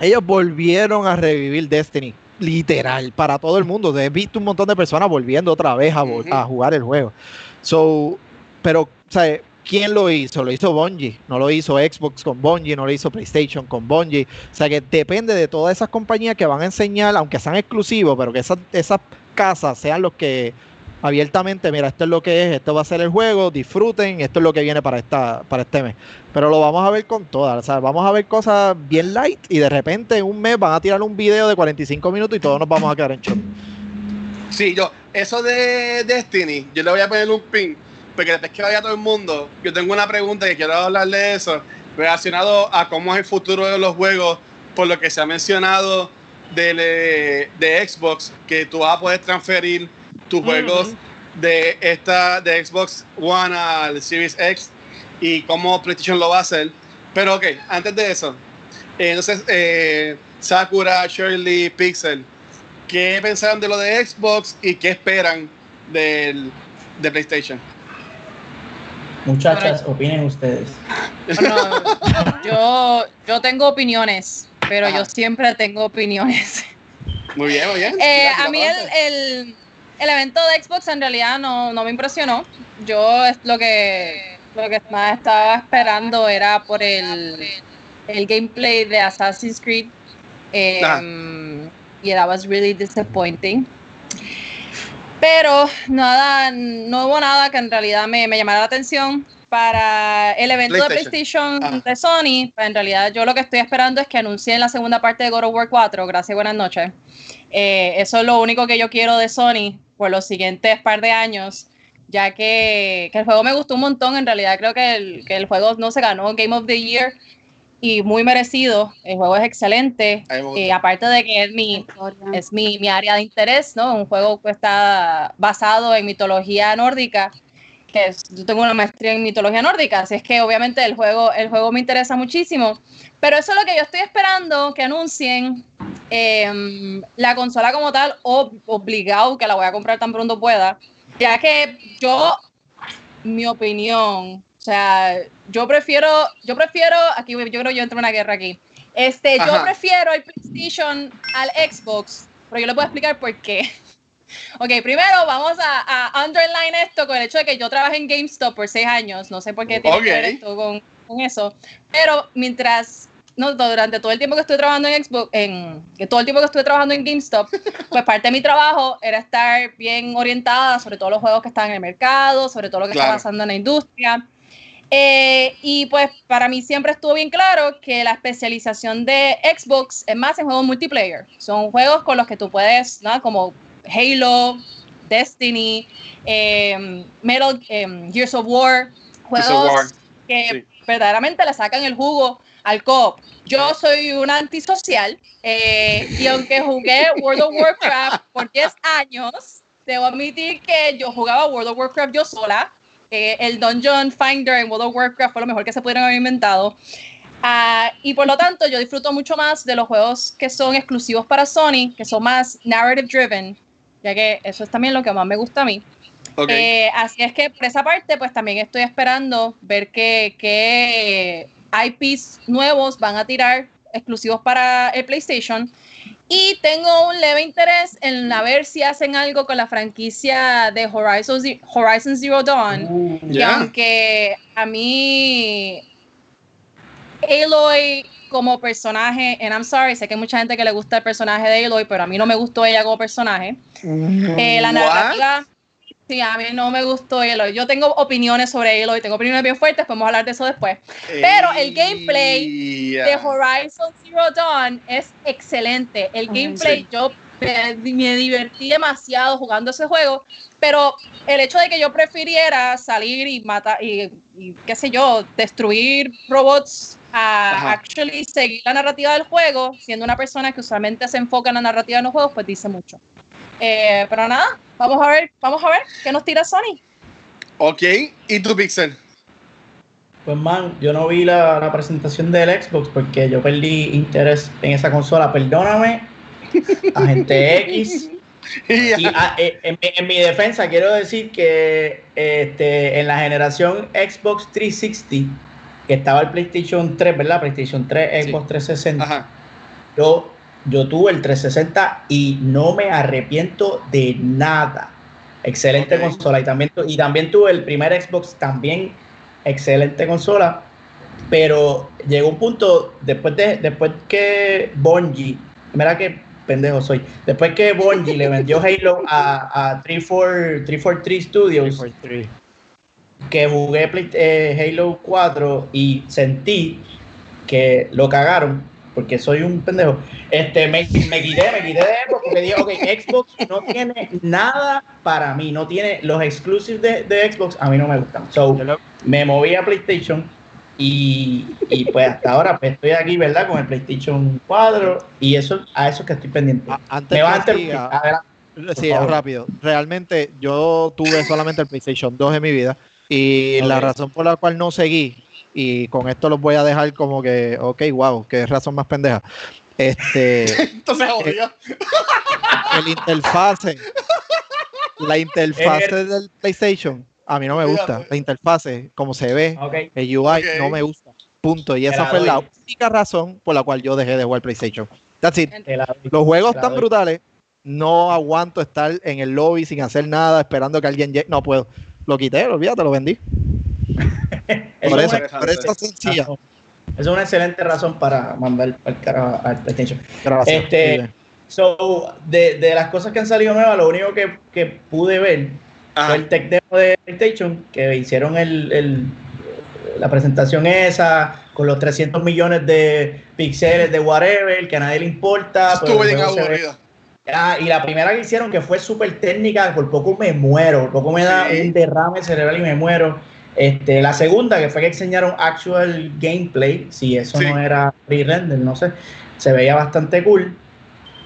ellos volvieron a revivir Destiny. Literal, para todo el mundo. He visto un montón de personas volviendo otra vez a jugar el juego. So, pero, ¿sabes? ¿Quién lo hizo? Lo hizo Bungie. No lo hizo Xbox con Bungie, no lo hizo PlayStation con Bungie. O sea que depende de todas esas compañías que van a enseñar, aunque sean exclusivos, pero que esas, esas casas sean los que abiertamente, mira, esto es lo que es, esto va a ser el juego, disfruten, esto es lo que viene para esta para este mes. Pero lo vamos a ver con todas, o sea, vamos a ver cosas bien light y de repente en un mes van a tirar un video de 45 minutos y todos nos vamos a quedar en shock. Sí, yo, eso de Destiny, yo le voy a poner un pin, porque después que vaya todo el mundo, yo tengo una pregunta que quiero hablarle de eso, relacionado a cómo es el futuro de los juegos, por lo que se ha mencionado del, eh, de Xbox, que tú vas a poder transferir tus juegos de esta de Xbox One al Series X y cómo PlayStation lo va a hacer. Pero ok, antes de eso, eh, entonces eh, Sakura, Shirley, Pixel, ¿qué pensaron de lo de Xbox y qué esperan del, de PlayStation? Muchachas, opinen ustedes. Bueno, yo, yo tengo opiniones, pero Ajá. yo siempre tengo opiniones. Muy bien, muy bien. Eh, a mí el, el, el evento de Xbox en realidad no, no me impresionó. Yo es lo que, lo que más estaba esperando era por el, el gameplay de Assassin's Creed. Eh, Ajá. y that was really disappointing. Pero nada, no hubo nada que en realidad me, me llamara la atención. Para el evento de PlayStation. PlayStation Ajá. de Sony, pues en realidad yo lo que estoy esperando es que anuncien la segunda parte de God of War 4. Gracias buenas noches. Eh, eso es lo único que yo quiero de Sony por los siguientes par de años, ya que, que el juego me gustó un montón. En realidad creo que el, que el juego no se ganó Game of the Year y muy merecido. El juego es excelente. Y aparte de que es mi, es mi, mi área de interés, ¿no? Un juego que está basado en mitología nórdica, que es- yo tengo una maestría en mitología nórdica, así es que obviamente el juego, el juego me interesa muchísimo. Pero eso es lo que yo estoy esperando, que anuncien em, la consola como tal, o obligado, que la voy a comprar tan pronto pueda, ya que yo, mi opinión, o sea, yo prefiero, yo prefiero, aquí yo creo que yo entro en una guerra aquí. Este, yo prefiero el PlayStation al Xbox, pero yo le puedo explicar por qué. Ok, primero vamos a, a underline esto con el hecho de que yo trabajé en GameStop por seis años. No sé por qué tiene que ver esto con, con eso. Pero mientras, no, durante todo el tiempo que estuve trabajando en Xbox, en, que todo el tiempo que estuve trabajando en GameStop, pues parte de mi trabajo era estar bien orientada sobre todos los juegos que están en el mercado, sobre todo lo que Claro. está pasando en la industria. Eh, y pues para mí siempre estuvo bien claro que la especialización de Xbox es más en juegos multiplayer. Son juegos con los que tú puedes, ¿no? Como Halo, Destiny, eh, Metal eh, Gears of War, juegos of War, que sí. verdaderamente le sacan el jugo al co Yo soy una antisocial eh, y aunque jugué World of Warcraft por 10 años, debo admitir que yo jugaba World of Warcraft yo sola. Eh, el Dungeon Finder en World of Warcraft fue lo mejor que se pudieron haber inventado. Ah, y por lo tanto, yo disfruto mucho más de los juegos que son exclusivos para Sony, que son más narrative driven, ya que eso es también lo que más me gusta a mí. Eh, así es que por esa parte, pues también estoy esperando ver qué, qué IPs nuevos van a tirar exclusivos para el PlayStation. Y tengo un leve interés en a ver si hacen algo con la franquicia de Horizon, Horizon Zero Dawn. Uh, Y Ya. aunque a mí Aloy como personaje, and I'm sorry, sé que hay mucha gente que le gusta el personaje de Aloy, pero a mí no me gustó ella como personaje. Eh, la narrativa, sí, a mí no me gustó Aloy. Yo tengo opiniones sobre Aloy, tengo opiniones bien fuertes, podemos hablar de eso después. Pero el gameplay de Horizon Zero Dawn es excelente. El Ay, gameplay, sí. yo me, me divertí demasiado jugando ese juego, pero el hecho de que yo prefiriera salir y matar y, y, qué sé yo, destruir robots a Ajá. actually seguir la narrativa del juego, siendo una persona que usualmente se enfoca en la narrativa de los juegos, pues dice mucho. Eh, pero nada, vamos a ver, vamos a ver qué nos tira Sony. Ok, ¿y tu Pixel? Pues man, yo no vi la, la presentación del Xbox porque yo perdí interés en esa consola. Perdóname, agente X. Y ah, eh, en, mi- en mi defensa quiero decir que este, en la generación Xbox 360, que estaba el PlayStation 3, ¿verdad? PlayStation 3, Sí. Xbox 360. Ajá. Yo, yo tuve el 360 y no me arrepiento de nada. Excelente consola. Y también, y también tuve el primer Xbox, también excelente consola. Pero llegó un punto, después de después que Bungie, mira que pendejo soy, después que Bungie le vendió Halo a, a 34 343 Studios, que jugué Play- eh, Halo 4 y sentí que lo cagaron porque soy un pendejo. Este, me, me quité, me quité de Xbox porque dije, ok, Xbox no tiene nada para mí, no tiene los exclusives de, de Xbox, a mí no me gustan. So, me moví a PlayStation y, y pues hasta ahora pues estoy aquí, ¿verdad? Con el PlayStation 4 y eso a eso es que estoy pendiente. a- antes me va a. Sí, rápido. Realmente yo tuve solamente el PlayStation 2 en mi vida y la razón por la cual no seguí, y con esto los voy a dejar como que, ok, wow, qué razón más pendeja. Este, Entonces, jodió. el interfase, la interfase del PlayStation, a mí no me gusta. Fíjate. La interfase, como se ve, el UI no me gusta. Punto. Y esa la fue la única razón por la cual yo dejé de jugar PlayStation. That's it. Los juegos tan brutales, no aguanto estar en el lobby sin hacer nada, esperando que alguien llegue. No puedo. Lo quité, olvídate, lo vendí. Eso Por es eso, por eso sencilla. razón. Es una excelente razón para mandar al carajo al PlayStation. Gracias. Este. So, de, de las cosas que han salido nuevas, lo único que, que pude ver fue el tech demo de PlayStation, que hicieron el, el- la presentación esa, con los 300 millones de píxeles de whatever, que a nadie le importa. el bien. Ah, y la primera que hicieron, que fue súper técnica, por poco me muero, por poco me da Sí. un derrame cerebral y me muero. Este, la segunda, que fue que enseñaron actual gameplay, si eso Sí. no era pre-render, no sé, se veía bastante cool.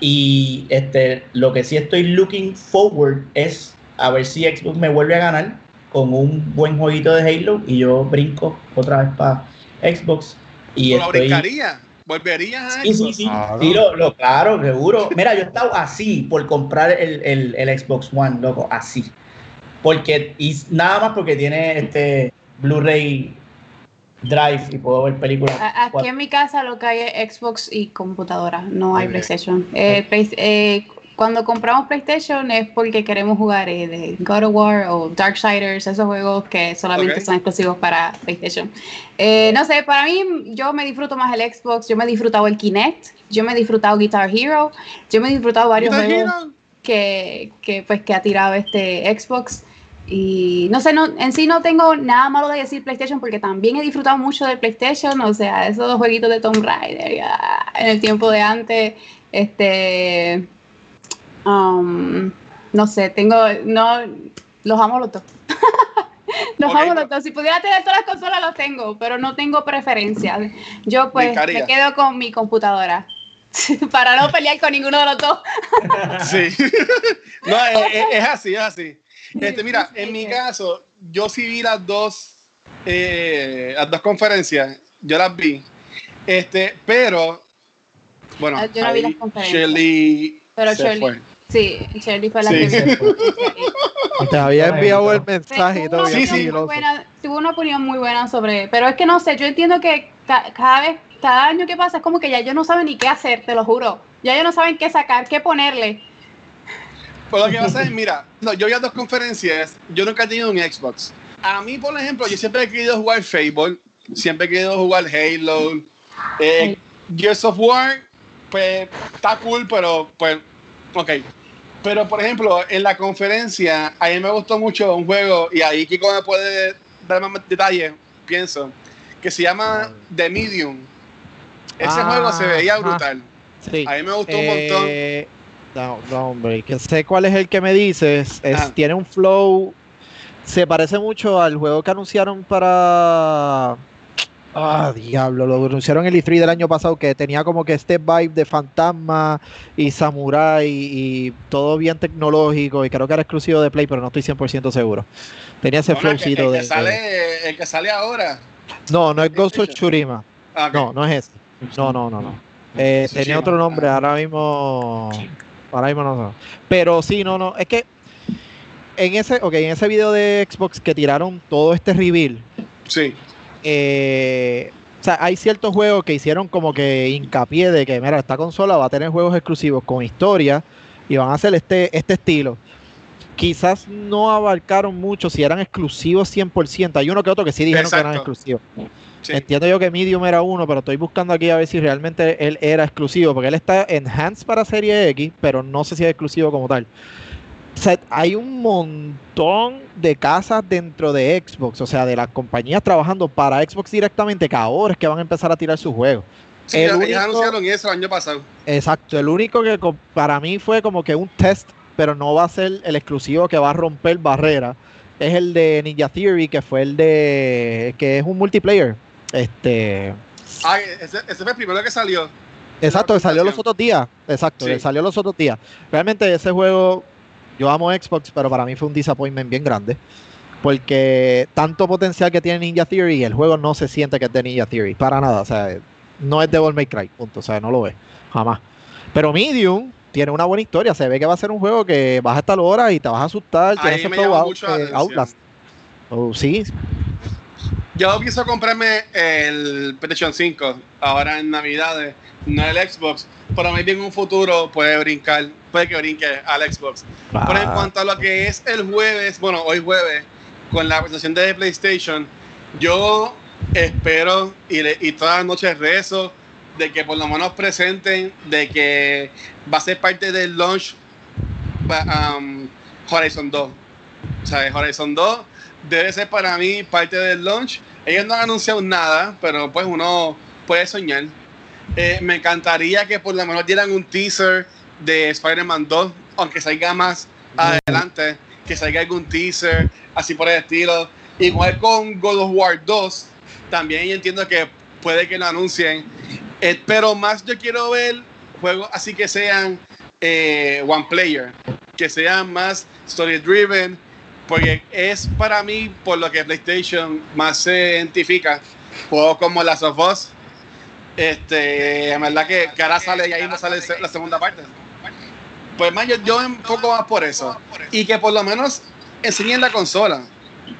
Y este, lo que sí estoy looking forward es a ver si Xbox me vuelve a ganar con un buen jueguito de Halo y yo brinco otra vez para Xbox. Y ¿Tú lo estoy, brincarías? ¿Volverías a Sí, sí, sí. Claro. Sí, lo, lo- claro, seguro. Mira, yo he estado así por comprar el, el- el Xbox One, loco, así. Porque, y nada más porque tiene este Blu-ray Drive y puedo ver películas. Aquí en mi casa lo que hay es Xbox y computadora, no hay. PlayStation. Eh, Play- eh, cuando compramos PlayStation es porque queremos jugar eh, de God of War o Darksiders, esos juegos que solamente son exclusivos para PlayStation. Eh, no sé, para mí yo me disfruto más el Xbox, yo me he disfrutado el Kinect, yo me he disfrutado Guitar Hero, yo me he disfrutado varios juegos que, que, pues que ha tirado este Xbox. Y no sé no en sí no tengo nada malo de decir PlayStation porque también he disfrutado mucho del PlayStation o sea esos dos jueguitos de Tomb Raider ya, en el tiempo de antes este um, no sé tengo no los amo los dos los amo los dos si pudiera tener todas las consolas los tengo pero no tengo preferencia yo pues me quedo con mi computadora para no pelear con ninguno de los dos Sí. no, es, es- es así, es así. Este, mira, en mi caso, yo sí vi las dos, eh, las dos conferencias, yo las vi. Este, pero, bueno, Ah, yo no vi las conferencias. Shirley Pero se Shirley- fue. Sí, Shirley fue la Sí. que Se fue. Te había enviado el mensaje y una, todo. Sí, opinión sí. muy lo buena, tuvo una opinión muy buena sobre, pero es que no sé, yo entiendo que ca- cada vez, cada año que pasa es como que ya ellos no saben ni qué hacer, te lo juro. Ya ellos no saben qué sacar, qué ponerle. Pues lo que pasa es, mira, no, yo vi las dos conferencias, yo nunca he tenido un Xbox. A mí, por ejemplo, yo siempre he querido jugar Fable, Siempre he querido jugar Halo. Eh, Gears of War, pues está cool, pero pues, ok. Pero por ejemplo, en la conferencia, a mí me gustó mucho un juego, y ahí Kiko me puede dar más detalles, pienso, que se llama The Medium. Ese Ah, juego se veía ajá. brutal. Sí. A mí me gustó un montón. Eh, No, no, hombre, que sé cuál es el que me dices. Es, tiene un flow. Se parece mucho al juego que anunciaron para. Ah, diablo, lo anunciaron el E3 del año pasado que tenía como que este vibe de fantasma y samurai y todo bien tecnológico y creo que era exclusivo de Play, pero no estoy 100% seguro. Tenía ese flowcito el que de, de- sale, el que sale ahora. No, no es Ghost of. Tsushima. Ah, ok. No, no es ese. No, no, no, no. Eh, tenía otro nombre, Ah. ahora mismo. Ahora mismo no sé. Pero sí, no, no. Es que en ese, ok, en ese video de Xbox que tiraron todo este reveal, Sí. Eh, o sea, hay ciertos juegos que hicieron como que hincapié de que, mira, esta consola va a tener juegos exclusivos con historia y van a hacer este, este estilo. Quizás no abarcaron mucho si eran exclusivos 100%. Hay uno que otro que sí dijeron que eran exclusivos. sí. Entiendo yo que Medium era uno, pero estoy buscando aquí a ver si realmente él era exclusivo, porque él está enhanced para Serie X, pero no sé si es exclusivo como tal. O sea, hay un montón de casas dentro de Xbox, o sea, de las compañías trabajando para Xbox directamente, que ahora es que van a empezar a tirar sus juegos. Sí, el ellos único- anunciaron eso el año pasado. Exacto, el único que para mí fue como que un test, pero no va a ser el exclusivo que va a romper barrera, es el de Ninja Theory, que fue el de, que es un multiplayer. Este, Ah, ese, ese fue el primero que salió. Exacto, que salió los otros días. Exacto, Sí. que salió los otros días. Realmente ese juego, yo amo Xbox, pero para mí fue un disappointment bien grande. Porque tanto potencial que tiene Ninja Theory el juego no se siente que es de Ninja Theory. Para nada. O sea, no es Devil May Cry. Punto. O sea, no lo ve. Jamás. Pero Medium tiene una buena historia. Se ve que va a ser un juego que vas a estar horas y te vas a asustar. Ahí me llama out- mucho eh. Outlast. Oh, sí, Yo pienso comprarme el PlayStation 5 ahora en Navidades, no el Xbox, pero maybe en un futuro puede brincar, puede que brinque al Xbox. Pero en Ah, cuanto a lo que es el jueves, bueno, hoy jueves, con la presentación de PlayStation, yo espero y, le- y todas las noches rezo de que por lo menos presenten de que va a ser parte del launch um, Horizon 2. O sea, Horizon 2 debe ser para mí parte del launch. Ellos no han anunciado nada, pero pues uno puede soñar. Eh, me encantaría que por lo menos dieran un teaser de Spider-Man 2, aunque salga más adelante, que salga algún teaser, así por el estilo. Igual con God of War 2, también yo entiendo que puede que lo anuncien. Eh, pero más yo quiero ver juegos así que sean eh, one player, que sean más story driven, porque es para mí por lo que PlayStation más se identifica. Juegos como Last of Us, este, en verdad que, que ahora sale y ahí no sale la segunda parte. Pues más yo, yo enfoco más por eso. Y que por lo menos enseñen la consola.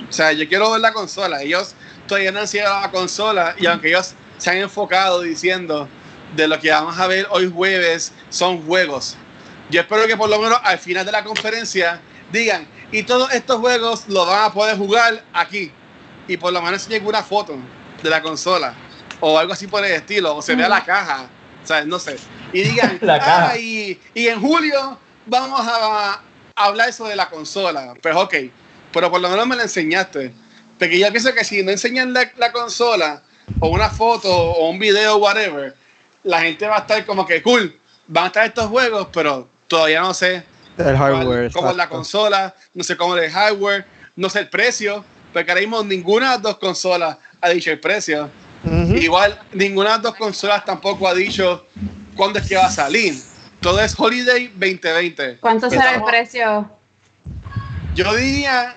O sea, yo quiero ver la consola. Ellos todavía no han enseñado la consola y aunque ellos se han enfocado diciendo de lo que vamos a ver hoy jueves son juegos. Yo espero que por lo menos al final de la conferencia digan, y todos estos juegos los van a poder jugar aquí. Y por lo menos enseñen una foto de la consola o algo así por el estilo, o se vea la caja, ¿sabes? No sé. Y digan, La caja. "Ah, y, y en julio vamos a, a hablar sobre la consola. Pues ok, pero por lo menos me la enseñaste. Porque yo pienso que si no enseñan la, la consola, o una foto, o un video, whatever, la gente va a estar como que cool, van a estar estos juegos, pero todavía no sé el hardware. cómo es la consola, no sé cómo es el hardware, no sé el precio, porque ahora mismo ninguna de las dos consolas ha dicho el precio. Igual ninguna de las dos consolas tampoco ha dicho cuándo es que va a salir. Todo es Holiday 2020. ¿Cuánto será el precio? Yo diría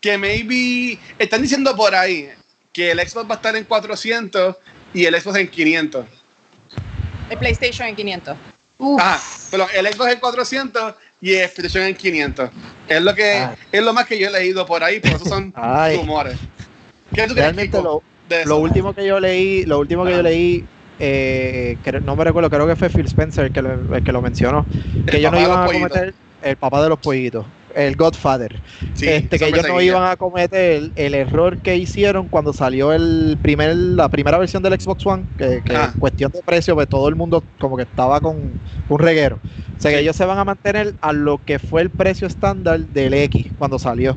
que maybe están diciendo por ahí que el Xbox va a estar en 400 y el Xbox en 500. El PlayStation en 500. Uf, Ajá, pero el Xbox en 400 y el PlayStation en 500. Es lo que Ay. es lo más que yo he leído por ahí, por eso son rumores. ¿Qué tú crees, Realmente Kiko, lo, de eso? Lo último que yo leí, lo último que yo leí, eh, que no me recuerdo, creo que fue Phil Spencer el que lo, el que lo mencionó, que El ellos no iban a pollitos. cometer el papá de los pollitos. el Godfather. Sí, este, que ellos no iban a cometer el, el error que hicieron cuando salió el primer, la primera versión del Xbox One, que, que Ah. en cuestión de precio, pues todo el mundo como que estaba con un reguero. O sea que ellos se van a mantener a lo que fue el precio estándar del X cuando salió.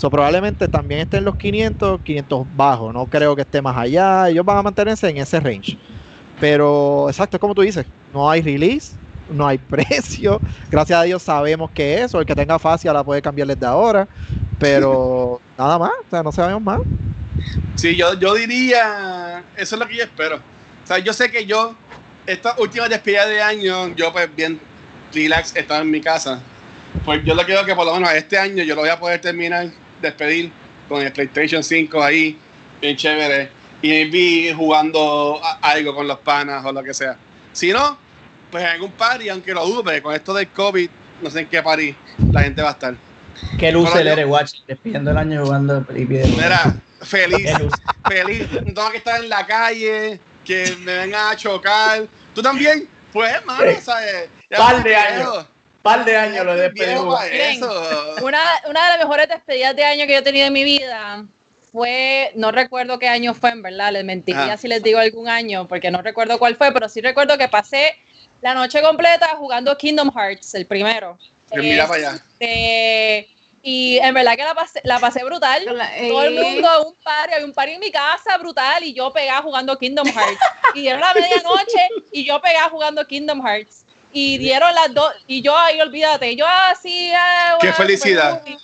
So, probablemente también esté en los 500, 500 bajos. No creo que esté más allá. Ellos van a mantenerse en ese range. Pero exacto, es como tú dices, no hay release, no hay precio. Gracias a Dios sabemos que eso, el que tenga fácil la puede cambiar desde ahora. Pero nada más, o sea, no sabemos más. Sí, yo, yo diría, eso es lo que yo espero. O sea, yo sé que yo, estas últimas despedidas de año, yo pues bien relax, estaba en mi casa. Pues yo lo quiero que por lo menos este año yo lo voy a poder terminar, despedir con el PlayStation 5 ahí, bien chévere. Y vi jugando algo con los panas o lo que sea. Si no, pues en algún party, aunque lo dudo, porque con esto del COVID, no sé en qué party la gente va a estar. Qué luce el yo- Ere Watch, despidiendo el año jugando pidiendo. Mira, feliz. Feliz, no tengo que estar en la calle, que me vengan a chocar. ¿Tú también? Pues, hermano, ¿sabes? Par de años. Par de años lo Miren, eso. Una, una de las mejores despedidas de año que yo he tenido en mi vida fue, no recuerdo qué año fue, en verdad, les mentiría Ajá. si les digo algún año, porque no recuerdo cuál fue, pero sí recuerdo que pasé la noche completa jugando Kingdom Hearts, el primero. Pues mira para allá. Este, y en verdad que la pasé, la pasé brutal. Todo el mundo, un party, había un party en mi casa brutal y yo pegaba jugando Kingdom Hearts. Y dieron la medianoche y yo pegaba jugando Kingdom Hearts. Y dieron las dos, y yo ahí olvídate, yo así. ah, Qué bueno, felicidad. super-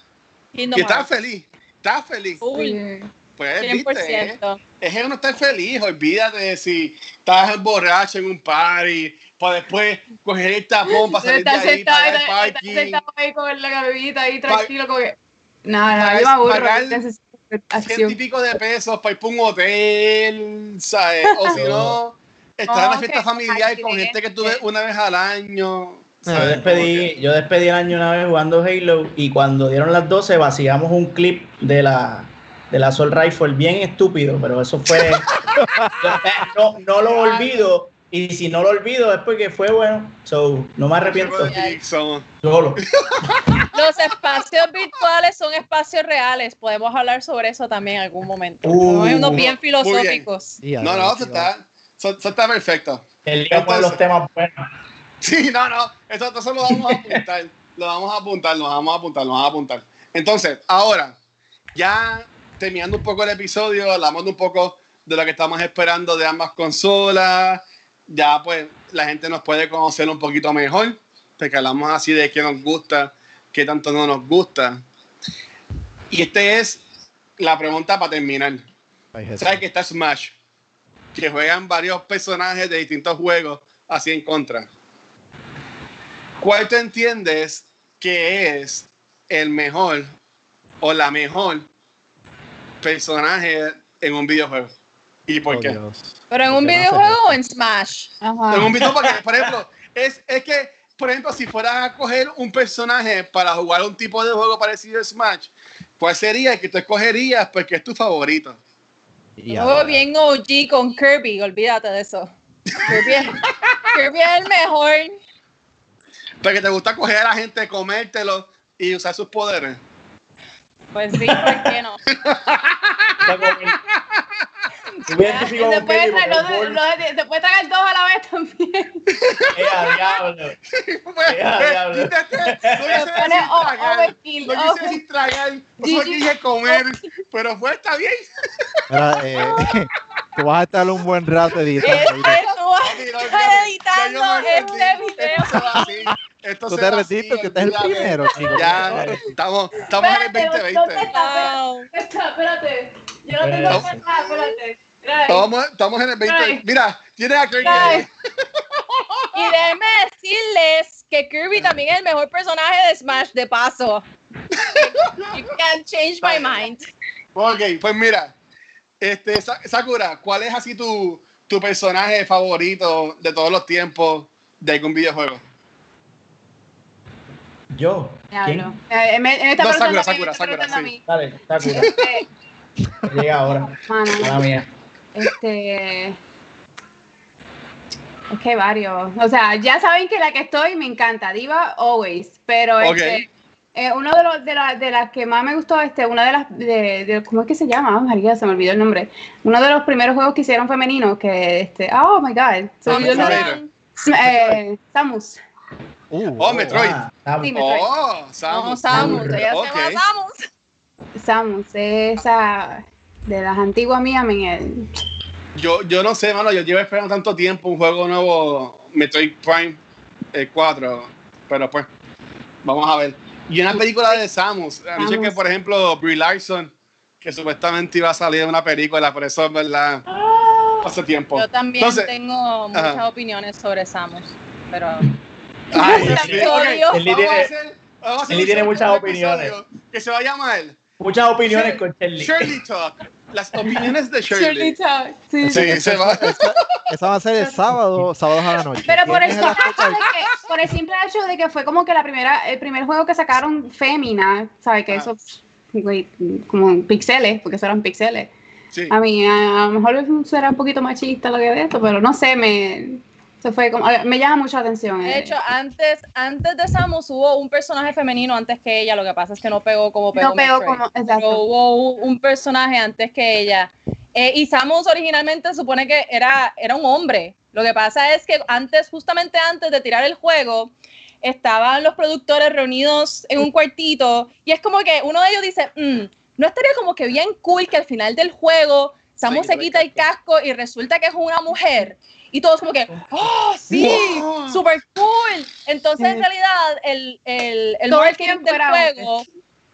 Kingdom Y estás feliz, estás feliz. Eh, Pues, viste, eh, 100%. es que uno estar feliz, olvídate de si estás borracho en un party, para después coger el tapón para salir de ahí, sentado, para el estás- estás parking. sentado ahí con la bebida ahí Pa- tranquilo, como que. No, no, Pagar- yo me aburro. pagar yo necesito ciento y acción. pico de pesos para ir para un hotel, ¿sabes? O si no, estar en la fiesta familiar con gente que tuve una vez al año. Yo despedí, yo despedí el año una vez jugando Halo y cuando dieron las 12 vaciamos un clip de la de la Soul Rifle bien estúpido, pero eso fue no, no lo olvido y si no lo olvido es porque fue bueno, so no me arrepiento solo. Los espacios virtuales son espacios reales. Podemos hablar sobre eso también en algún momento. Uh, Somos unos bien filosóficos. No, no, va- está, eso- eso está perfecto. El día con Entonces- los temas buenos. Sí, no, no, eso, eso lo vamos a apuntar. lo vamos a apuntar, lo vamos a apuntar, lo vamos a apuntar. Entonces, ahora, ya terminando un poco el episodio, hablamos de un poco de lo que estamos esperando de ambas consolas. Ya, pues, la gente nos puede conocer un poquito mejor, porque hablamos así de qué nos gusta, qué tanto no nos gusta. Y este es la pregunta para terminar. ¿Sabes que está Smash? Que juegan varios personajes de distintos juegos así en contra. ¿Cuál tú entiendes que es el mejor o la mejor personaje en un videojuego? ¿Y por Oh, qué? Dios. Pero en un ¿Por qué no videojuego o en Smash. Ajá. En un videojuego, porque, por ejemplo, es, es que, por ejemplo, si fueras a coger un personaje para jugar un tipo de juego parecido a Smash, ¿cuál sería el que tú escogerías porque es tu favorito? Y ver. bien OG con Kirby, olvídate de eso. Kirby es, Kirby es el mejor. Porque te gusta coger a la gente, comértelo y usar sus poderes. Pues sí, ¿por qué no? Se puede, tragar dos a la vez también. ¡Eh, diablo! Pues, Ya, pues, diablo. quítate, no quise o- tragar, overkill, no quise comer, pero fue, está bien. Eh, tú vas a estar un buen rato editando. Este, editando este video. Esto Tú te va así, que este es el primero, chico. Ya, estamos, estamos en el Espérate, 2020. ¿dónde está? Wow. Espérate, espérate. Yo no tengo Espérate. que espérate. Estamos, estamos en el 2020. Ay. Mira, tienes a ahí. Y déjenme decirles que Kirby también es el mejor personaje de Smash, de paso. You can't change my mind. Ok, pues mira, este, Sa- Sakura, ¿cuál es así tu, tu personaje favorito de todos los tiempos de algún videojuego? Yo. ¿Quién? Eh, en, en esta No, Sakura, Sakura, Sakura, mí. Dale, Sakura. Eh, Llega ahora. mano, Mala mía. Este. Es que varios. O sea, ya saben que la que estoy me encanta. Diva, always. Pero Ok. este, Eh, uno de los de, la- de las que más me gustó, este, una de las de, de- ¿cómo es que se llama? María, se me olvidó el nombre. Uno de los primeros juegos que hicieron femeninos, que este, oh my god, se me olvidó el nombre. Eh, Samus. Uh, Oh, Metroid. Ah, está- Sí, Metroid. Oh, No, Samus. Samus, ella Ok. se llama Samus. Samus, esa de las antiguas mías, me, Yo, yo no sé, mano, yo llevo esperando tanto tiempo un juego nuevo, Metroid Prime el 4, pero pues, vamos a ver. Y una película de Samus, han dicho Samus. que, por ejemplo, Brie Larson, que supuestamente iba a salir en una película, por eso es verdad, hace tiempo. Yo también Entonces- tengo muchas Ajá. opiniones sobre Samus, pero Ay, sí, episodio- ok, Él vamos a tiene- hacer- vamos a hacer él un tiene muchas opiniones. Que se va a llamar Muchas opiniones Shir- con Shirley. Shirley Talk, las opiniones de Shirley. Shirley Talk, sí, Sí, sí. se va. Esa va a ser el sábado, sábados a la noche. Pero por el, ¿Tienes la simple hecho de que, por el simple hecho de que fue como que la primera, el primer juego que sacaron fémina, ¿sabes? Que Ah. eso, como pixeles, porque eso eran pixeles. Sí. A mí, a, a lo mejor será un poquito machista lo que de esto, pero no sé, me, se fue como, me llama mucho la atención. de eh. hecho antes antes de Samus hubo un personaje femenino antes que ella, lo que pasa es que no pegó como pegó no pegó Metroid. como, Pero hubo un, un personaje antes que ella. Eh, y Samus originalmente supone que era, era un hombre. Lo que pasa es que antes, justamente antes de tirar el juego, estaban los productores reunidos en un cuartito y es como que uno de ellos dice, "Mm, no estaría como que bien cool que al final del juego Samus Se se quita el casco y resulta que es una mujer. Y todos como que, oh, sí, Wow. super cool. Entonces, en realidad, el, el, el marketing del juego,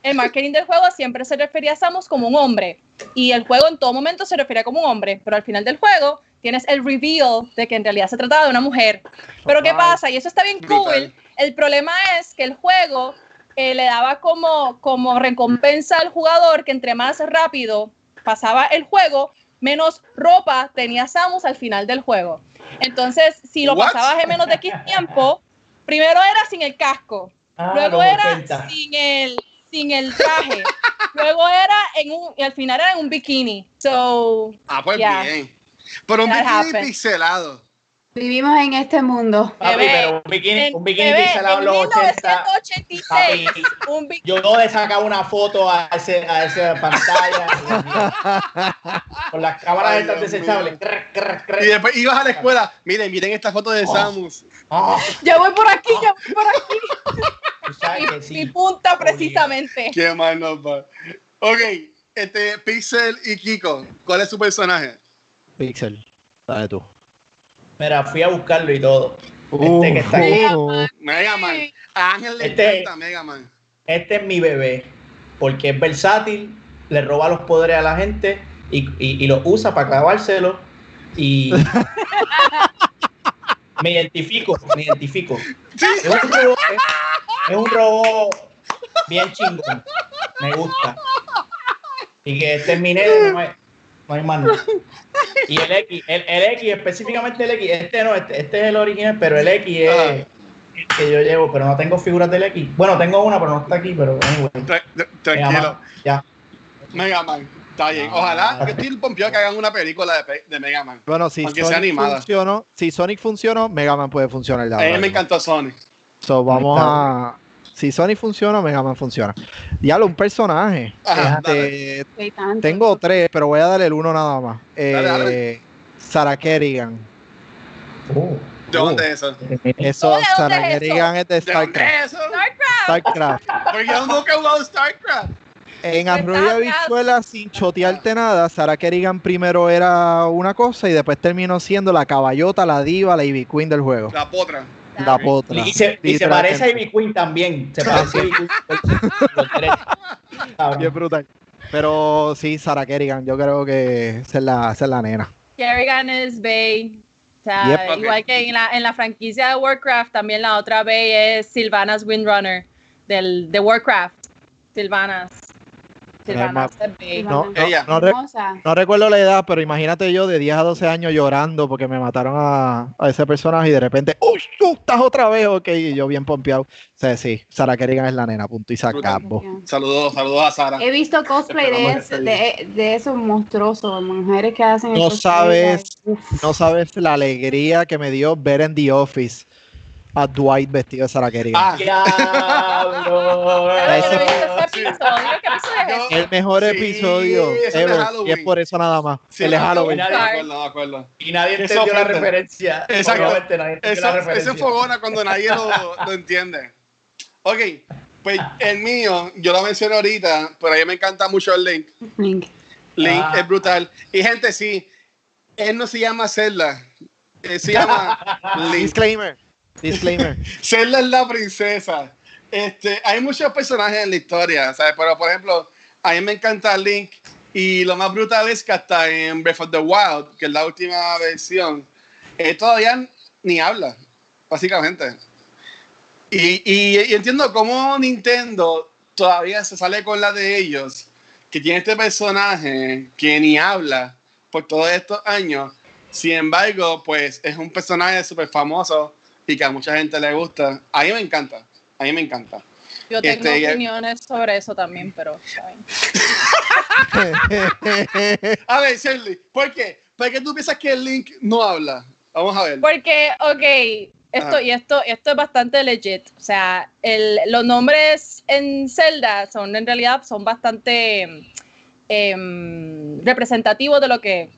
el marketing del juego siempre se refería a Samus como un hombre. Y el juego en todo momento se refería como un hombre. Pero al final del juego tienes el reveal de que en realidad se trataba de una mujer. Pero ¿qué pasa? Y eso está bien Brutal. cool. El problema es que el juego eh, le daba como, como recompensa al jugador que entre más rápido pasaba el juego, menos ropa tenía Samus al final del juego. Entonces, si lo What? pasabas en menos de X tiempo, primero era sin el casco, Ah, luego era 80. sin el, sin el traje, luego era en un, y al final era en un bikini. So, Ah, pues Yeah. bien. Pero un That bikini happened. pixelado. Vivimos en este mundo. Papi, Bebé, pero un bikini, en- un bikini bebé, pixelado en los 80. 1986, Papi, un bikini. yo le sacaba una foto a, ese, a esa pantalla con las cámaras Ay, estas desechables. Y después ibas a la escuela. Miren, miren esta foto de Oh. Samus. Ah, Ya voy por aquí, ya voy por aquí. sí. Mi punta precisamente. Qué mal nos va. Ok, este, Pixel y Kiko, ¿cuál es su personaje? Pixel. Dale tú. Mira, fui a buscarlo y todo. Este que está aquí. Uh, Mega Man. A Ángel le Este- encanta Mega Man. Este es mi bebé, porque es versátil, le roba los poderes a la gente y, y, y los usa para clavárselo. Y me identifico, me identifico. Es un robot, es, es un robot bien chingón. Me gusta. Y que terminé, no hay, no hay más nada. Y el X, el, el X, específicamente el X, este no, este, este es el original, pero el X es Ah. el que yo llevo, pero no tengo figuras del X. Bueno, tengo una, pero no está aquí, pero anyway. Tra- tranquilo. Man, Ya. Mega Man. Está bien. Ah. Ojalá que estoy pompeado que hagan una película de, de Mega Man. bueno, si sea Sonic animada. funcionó, si Sonic funcionó, Mega Man puede funcionar. A mí me encantó Sonic. So, vamos a. Si Sonic funciona, Mega Man funciona. Diablo, un personaje. Ajá, Este, tengo tres, pero voy a darle el uno nada más. Eh, Dale, dale. Sarah Kerrigan. Oh. ¿De dónde es eso? Eso, ¿De dónde Sarah es eso? Kerrigan es de ¿De dónde StarCraft. es eso? StarCraft. Porque yo nunca he jugado StarCraft. En Arroyo. Habichuela, sin chotearte nada, Sarah Kerrigan primero era una cosa y después terminó siendo la caballota, la diva, la Ivy Queen del juego. La potra. La potra. Y se, y se parece a Ivy Queen también. Se parece a Ivy Queen. Los tres. Cabrón. Bien brutal. Pero sí, Sarah Kerrigan, yo creo que esa es la, esa es la nena. Kerrigan es Bay. O sea, Yep. Ok. igual que en la, en la franquicia de Warcraft, también la otra Bay es Sylvanas Windrunner del, de Warcraft. Sylvanas. Sylvanas es Bay. No, no, Ella. no re- Hermosa. no recuerdo la edad, pero imagínate yo de 10 a 12 años llorando porque me mataron a, a ese personaje y de repente, ¡Uy, tú estás otra vez! Ok, y yo bien pompeado. O sea, sí, Sarah Kerrigan es la nena, punto y acabó. Saludos, saludos a Sara. He visto cosplay de, que de, de esos monstruosos, mujeres que hacen No sabes. No sabes la alegría que me dio ver en The Office a Dwight vestido de Sarah Kerrigan. Ah, ¡Diablo! Claro, Ese- yo no he visto ese episodio. ¿Qué episodio es el mejor Sí, episodio es ever. Y es por eso nada más. sí, el no, Halloween. Acuerdo, acuerdo. Y nadie Eso entendió la referencia. Exacto. Nadie entendió Eso, la eso referencia. enfogona cuando nadie lo, lo entiende. Ok, pues el mío, yo lo mencioné ahorita, pero a mí me encanta mucho el Link. Link. Link Ah. es brutal. Y gente, sí, él no se llama Zelda, él se llama Link. Disclaimer. Disclaimer. Zelda es la princesa. Este, hay muchos personajes en la historia, ¿sabes? Pero, por ejemplo, a mí me encanta Link y lo más brutal es que hasta en Breath of the Wild, que es la última versión, él todavía ni habla, básicamente. Y, y- y entiendo cómo Nintendo todavía se sale con la de ellos, que tiene este personaje que ni habla por todos estos años. Sin embargo, pues es un personaje súper famoso y que a mucha gente le gusta. A mí me encanta, a mí me encanta. Yo tengo Este, opiniones sobre eso también, pero. A ver, Shirley, ¿por qué? ¿Por qué tú piensas que el Link no habla? Vamos a ver. Porque, ok, esto, Ajá. y esto, esto es bastante legit. O sea, el- los nombres en Zelda son en realidad son bastante em, representativos de lo que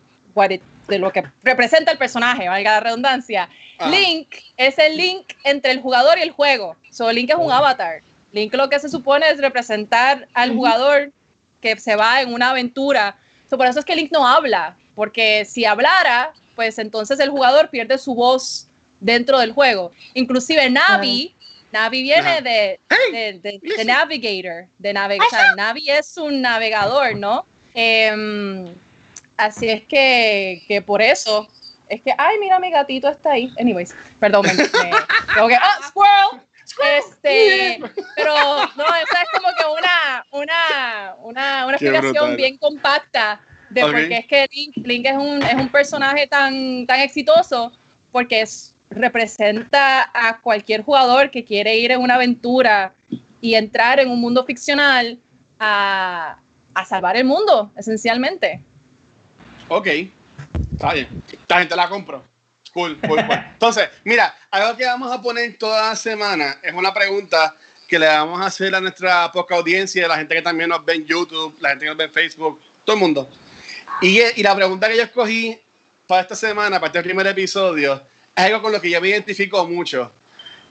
it- de lo que representa el personaje, valga la redundancia. Ajá. Link es el link entre el jugador y el juego. So, Link es un avatar. Link lo que se supone es representar al jugador que se va en una aventura. So, por eso es que Link no habla, porque si hablara, pues entonces el jugador pierde su voz dentro del juego. Inclusive Navi, Navi viene de, de, de- de. Navigator, de navega- o sea, Navi es un navegador, ¿no? Em, así es que, que por eso es que, ay, mira, mi gatito está ahí. Anyways, perdón, me, me- tengo que, ¡ah, squirrel! Este, pero no, esa es como que una, una, una, una explicación bien compacta de Ok. por qué es que Link, Link es, un, es un personaje tan, tan exitoso, porque es, representa a cualquier jugador que quiere ir en una aventura y entrar en un mundo ficcional a, a salvar el mundo, esencialmente. Ok, está bien. La gente la compro. Cool, cool, cool. Entonces, mira, algo que vamos a poner toda la semana es una pregunta que le vamos a hacer a nuestra poca audiencia, la gente que también nos ve en YouTube, la gente que nos ve en Facebook, todo el mundo. Y, y la pregunta que yo escogí para esta semana, para este primer episodio, es algo con lo que yo me identifico mucho.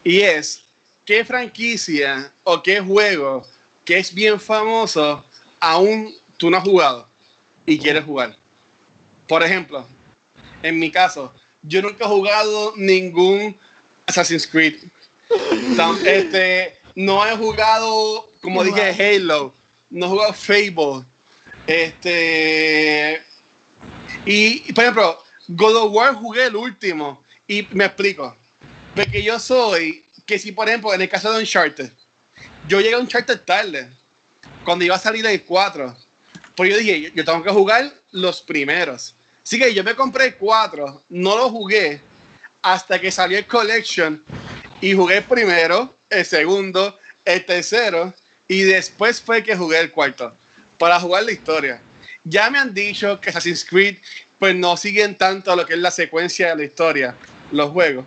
Y es, ¿qué franquicia o qué juego que es bien famoso aún tú no has jugado y quieres jugar? Por ejemplo, en mi caso, yo nunca he jugado ningún Assassin's Creed. Este, no he jugado, como dije, Halo. No he jugado Fable. Este. Y, y, por ejemplo, God of War jugué el último. Y me explico. Porque yo soy que si, por ejemplo, en el caso de Uncharted, yo llegué a Uncharted tarde. Cuando iba a salir el 4. Pues yo dije, yo, yo tengo que jugar los primeros. Así que yo me compré el 4, no lo jugué hasta que salió el Collection y jugué el primero, el segundo, el tercero y después fue que jugué el cuarto para jugar la historia. Ya me han dicho que Assassin's Creed pues no siguen tanto lo que es la secuencia de la historia, los juegos.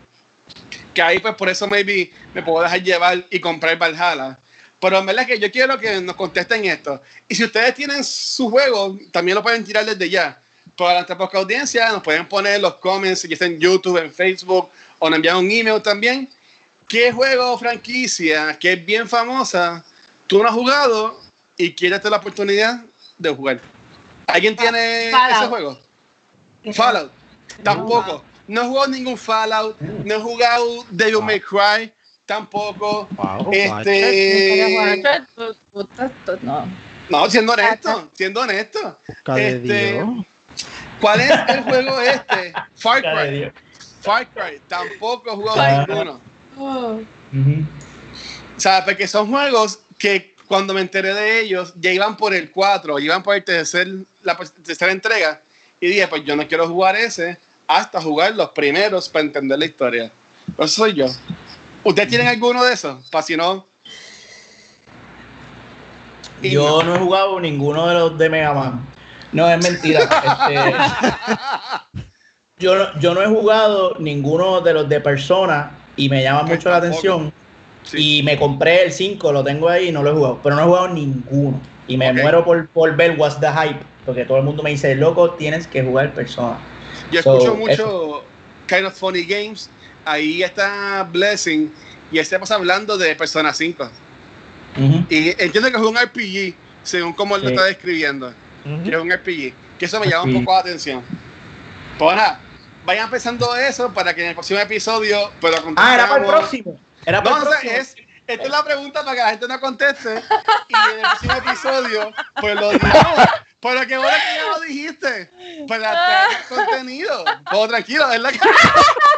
Que ahí pues por eso maybe me puedo dejar llevar y comprar Valhalla. Pero en verdad que yo quiero que nos contesten esto. Y si ustedes tienen su juego, también lo pueden tirar desde ya. Para nuestra poca audiencia, nos pueden poner los comments, si está en YouTube, en Facebook, o nos envían un email también. ¿Qué juego o franquicia que es bien famosa tú no has jugado y quieres tener la oportunidad de jugar? ¿Alguien tiene Fallout. ese juego? Fallout. Tampoco. No he jugado ningún Fallout. No he jugado Devil May Cry. Tampoco. Wow, Este. No. No, siendo honesto. Siendo honesto. Este, Dios. ¿Cuál es el juego este? Far Cry. Far Cry. Tampoco he jugado Ah. ninguno. Oh. O sea, porque son juegos que cuando me enteré de ellos, ya iban por el 4, ya iban por el tercer, la tercera entrega. Y dije, pues yo no quiero jugar ese hasta jugar los primeros para entender la historia. Pues eso soy yo. ¿Ustedes tienen alguno de esos? Para si no. Yo no he jugado ninguno de los de Mega Man. No, es mentira. Este, yo, no, yo no he jugado ninguno de los de Persona y me llama mucho la atención. Sí. Y me compré el 5, lo tengo ahí y no lo he jugado. Pero no he jugado ninguno. Y me muero por, por ver What's the Hype. Porque todo el mundo me dice, loco, tienes que jugar Persona. Yo So, escucho mucho Kind of Funny Games. Ahí está Blessing. Y pasa hablando de Persona 5. Ujú. Y entiendo que es un RPG, según como él lo está describiendo. Que es un RPG. Que eso me llama un poco la atención. Pues nada, vayan pensando eso para que en el próximo episodio. Pero Ah, era para el próximo. Era para No, el o sea, próximo. es, esta es la pregunta para que la gente no conteste. Y en el próximo episodio, pues lo digamos. Pero qué bueno que ya lo dijiste. Para traer contenido. Todo tranquilo, ¿verdad? que-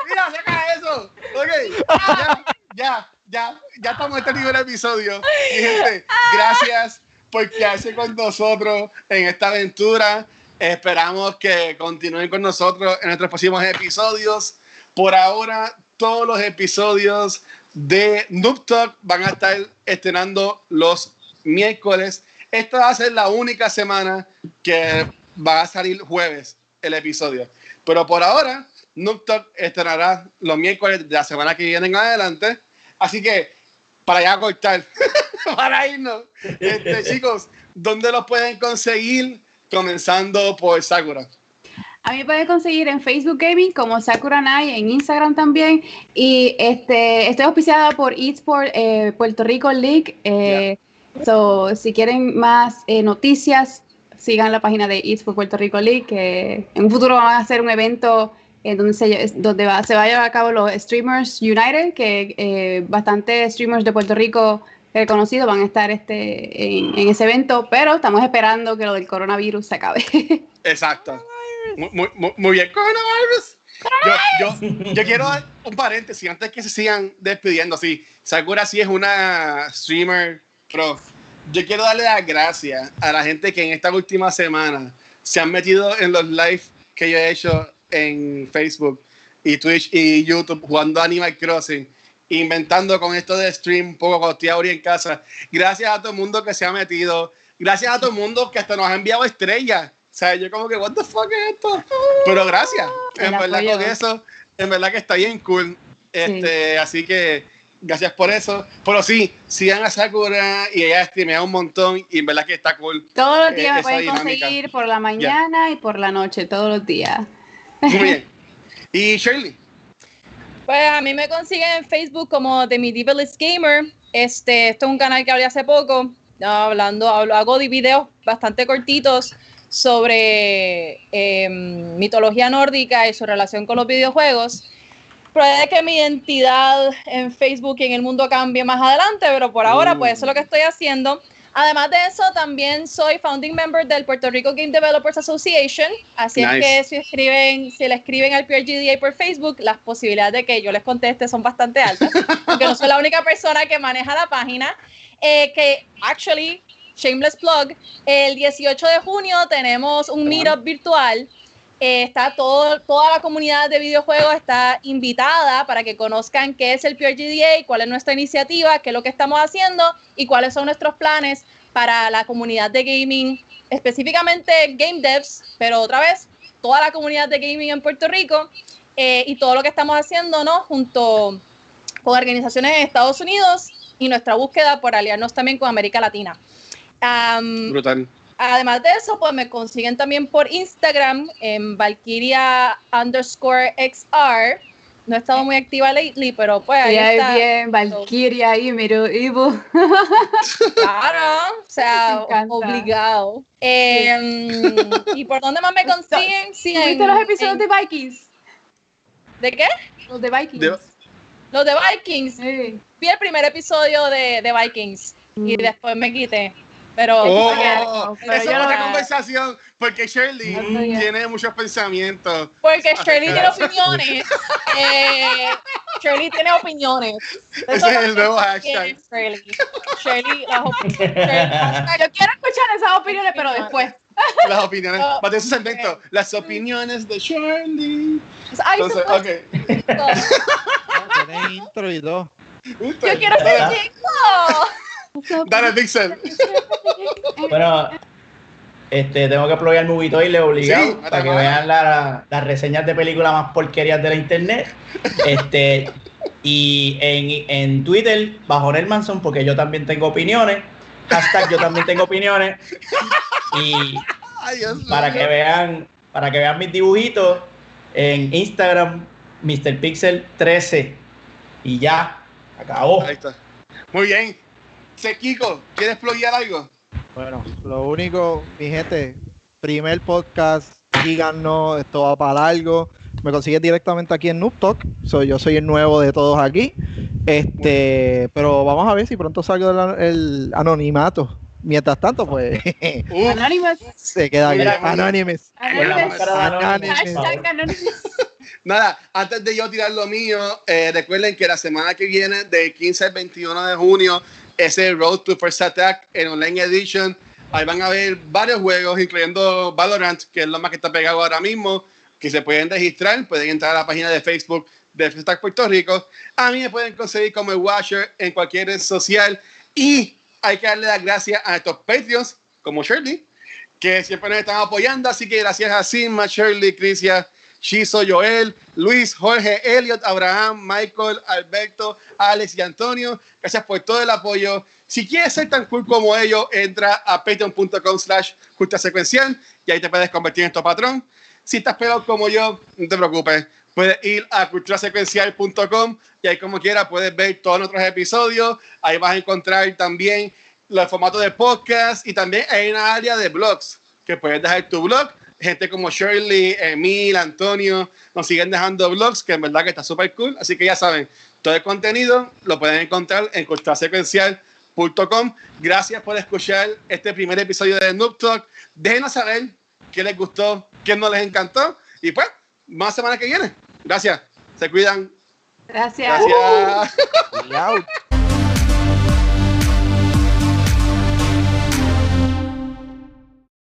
Mira, saca eso. Ok, ya, ya, ya, ya estamos en este nivel de episodio. Y gente, gracias por quedarse con nosotros en esta aventura. Esperamos que continúen con nosotros en nuestros próximos episodios. Por ahora, todos los episodios de Noob Talk van a estar estrenando los miércoles. Esta va a ser la única semana que va a salir jueves el episodio. Pero por ahora, Noob Talk estrenará los miércoles de la semana que viene en adelante. Así que, para ya cortar, para irnos, este, chicos, ¿dónde los pueden conseguir? Comenzando por Sakura. A mí me pueden conseguir en Facebook Gaming como Sakura Nai, en Instagram también. Y este estoy auspiciada por eSport eh, Puerto Rico League. Eh, so, si quieren más eh, noticias, sigan la página de eSport Puerto Rico League, que en un futuro van a hacer un evento en donde, se, donde va, se va a llevar a cabo los Streamers United, que eh, bastantes streamers de Puerto Rico reconocidos van a estar este, en, en ese evento, pero estamos esperando que lo del coronavirus se acabe. Exacto. Muy, muy, muy- bien. Coronavirus. Yo, yo, yo quiero dar un paréntesis antes que se sigan despidiendo. Sí, Sakura sí es una streamer pro. Yo quiero darle las gracias a la gente que en esta última semana se han metido en los live que yo he hecho en Facebook y Twitch y YouTube jugando Animal Crossing, inventando con esto de stream un poco estoy ahora en casa. Gracias a todo el mundo que se ha metido. Gracias a todo el mundo que hasta nos ha enviado estrellas. O sea, yo como que, what the fuck es esto? Pero gracias. En verdad con eso, en verdad que está bien cool. Este, Así que gracias por eso. Pero sí, sigan a Sakura y ella streamea un montón y en verdad que está cool. Todos los Eh, días me esa pueden dinámica. conseguir por la mañana y por la noche, todos los días. Muy bien. Y Shirley, Pues a mí me consiguen en Facebook como The Medievalist Gamer. Este, esto es un canal que abrí hace poco, hablando, hablo- hago de videos bastante cortitos sobre eh, mitología nórdica y su relación con los videojuegos. Puede que mi identidad en Facebook y en el mundo cambie más adelante, pero por ahora, pues eso es lo que estoy haciendo. Además de eso, también soy founding member del Puerto Rico Game Developers Association, así Nice. es que si escriben, si le escriben al PRGDA por Facebook, las posibilidades de que yo les conteste son bastante altas, porque no soy la única persona que maneja la página. Eh, que actually, shameless plug, el 18 de junio tenemos un meetup virtual. Eh, está todo, toda la comunidad de videojuegos está invitada para que conozcan qué es el PRGDA, cuál es nuestra iniciativa, qué es lo que estamos haciendo y cuáles son nuestros planes para la comunidad de gaming, específicamente game devs, pero otra vez, toda la comunidad de gaming en Puerto Rico eh, y todo lo que estamos haciendo, ¿no? Junto con organizaciones en Estados Unidos y nuestra búsqueda por aliarnos también con América Latina. Brutal. Además de eso, pues me consiguen también por Instagram en Valkyria underscore XR. No he estado muy activa lately, pero pues ahí Ella está. es bien, Valkyria ahí, miro, Ivo. Claro, o sea, obligado. Em, ¿Y por dónde más me consiguen? Sí, ¿Viste en- los episodios en- de Vikings? ¿De qué? Los de Vikings. De- Los de Vikings. Sí. Vi el primer episodio de, de Vikings y Mm. después me quité. Pero Oh, pero esa es otra conversación porque Shirley No tiene muchos pensamientos. porque Shirley tiene opiniones. Eh, Shirley tiene opiniones. Ese es el nuevo hashtag. Shirley. Shirley, las opiniones. Shirley, Yo quiero escuchar esas opiniones, pero después. Las opiniones. Oh, Para segmento, las opiniones de Shirley. Ay, Entonces, ok. fue. Tiene intro y todo. Yo quiero ser chico. Dale, Dixon. Bueno, este, tengo que apoyar Movitoile obligado Sí, para que vean la- las reseñas de películas más porquerías de la internet. Este, Y en, en Twitter, bajo Manson, porque yo también tengo opiniones. Hashtag yo también tengo opiniones. Y Ay, para que vean, para que vean mis dibujitos en Instagram, Mr. Pixel 13. Y ya, acabó. Ahí está. Muy bien. Sequico, ¿quieres pluguear algo? Bueno, lo único, mi gente, primer podcast, díganos, esto va para largo. Me consigues directamente aquí en Noob Talk. So, yo soy el nuevo de todos aquí. Este, pero vamos a ver si pronto salgo del el anonimato. Mientras tanto, pues Uf, Anonymous. se queda aquí. De. Hashtag Anonymous. Nada, antes de yo tirar lo mío, eh, recuerden que la semana que viene, del 15 al 21 de junio, es el Road to First Attack en Online Edition. Ahí van a ver varios juegos, incluyendo Valorant, que es lo más que está pegado ahora mismo, que se pueden registrar, pueden entrar a la página de Facebook de First Attack Puerto Rico. A mí me pueden conseguir como el Watcher en cualquier red social y hay que darle las gracias a estos Patreons, como Shirley, que siempre nos están apoyando. Así que gracias a Sigma, Shirley, Crisia, Shizo, Joel, Luis, Jorge, Elliot, Abraham, Michael, Alberto, Alex y Antonio. Gracias por todo el apoyo. Si quieres ser tan cool como ellos, entra a patreon.com slash secuencial y ahí te puedes convertir en tu patrón. Si estás peor como yo, no te preocupes. Puedes ir a culturasecuencial.com y ahí como quieras puedes ver todos nuestros episodios. Ahí vas a encontrar también los formatos de podcast y también hay una área de blogs que puedes dejar tu blog. Gente como Shirley, Emil, Antonio, nos siguen dejando blogs que en verdad que está súper cool. Así que ya saben, todo el contenido lo pueden encontrar en culturasecuencial.com. Gracias por escuchar este primer episodio de Noob Talk. Déjenos saber qué les gustó, qué no les encantó. Y pues, más semana que viene. Gracias. Se cuidan. Gracias. Gracias. Out.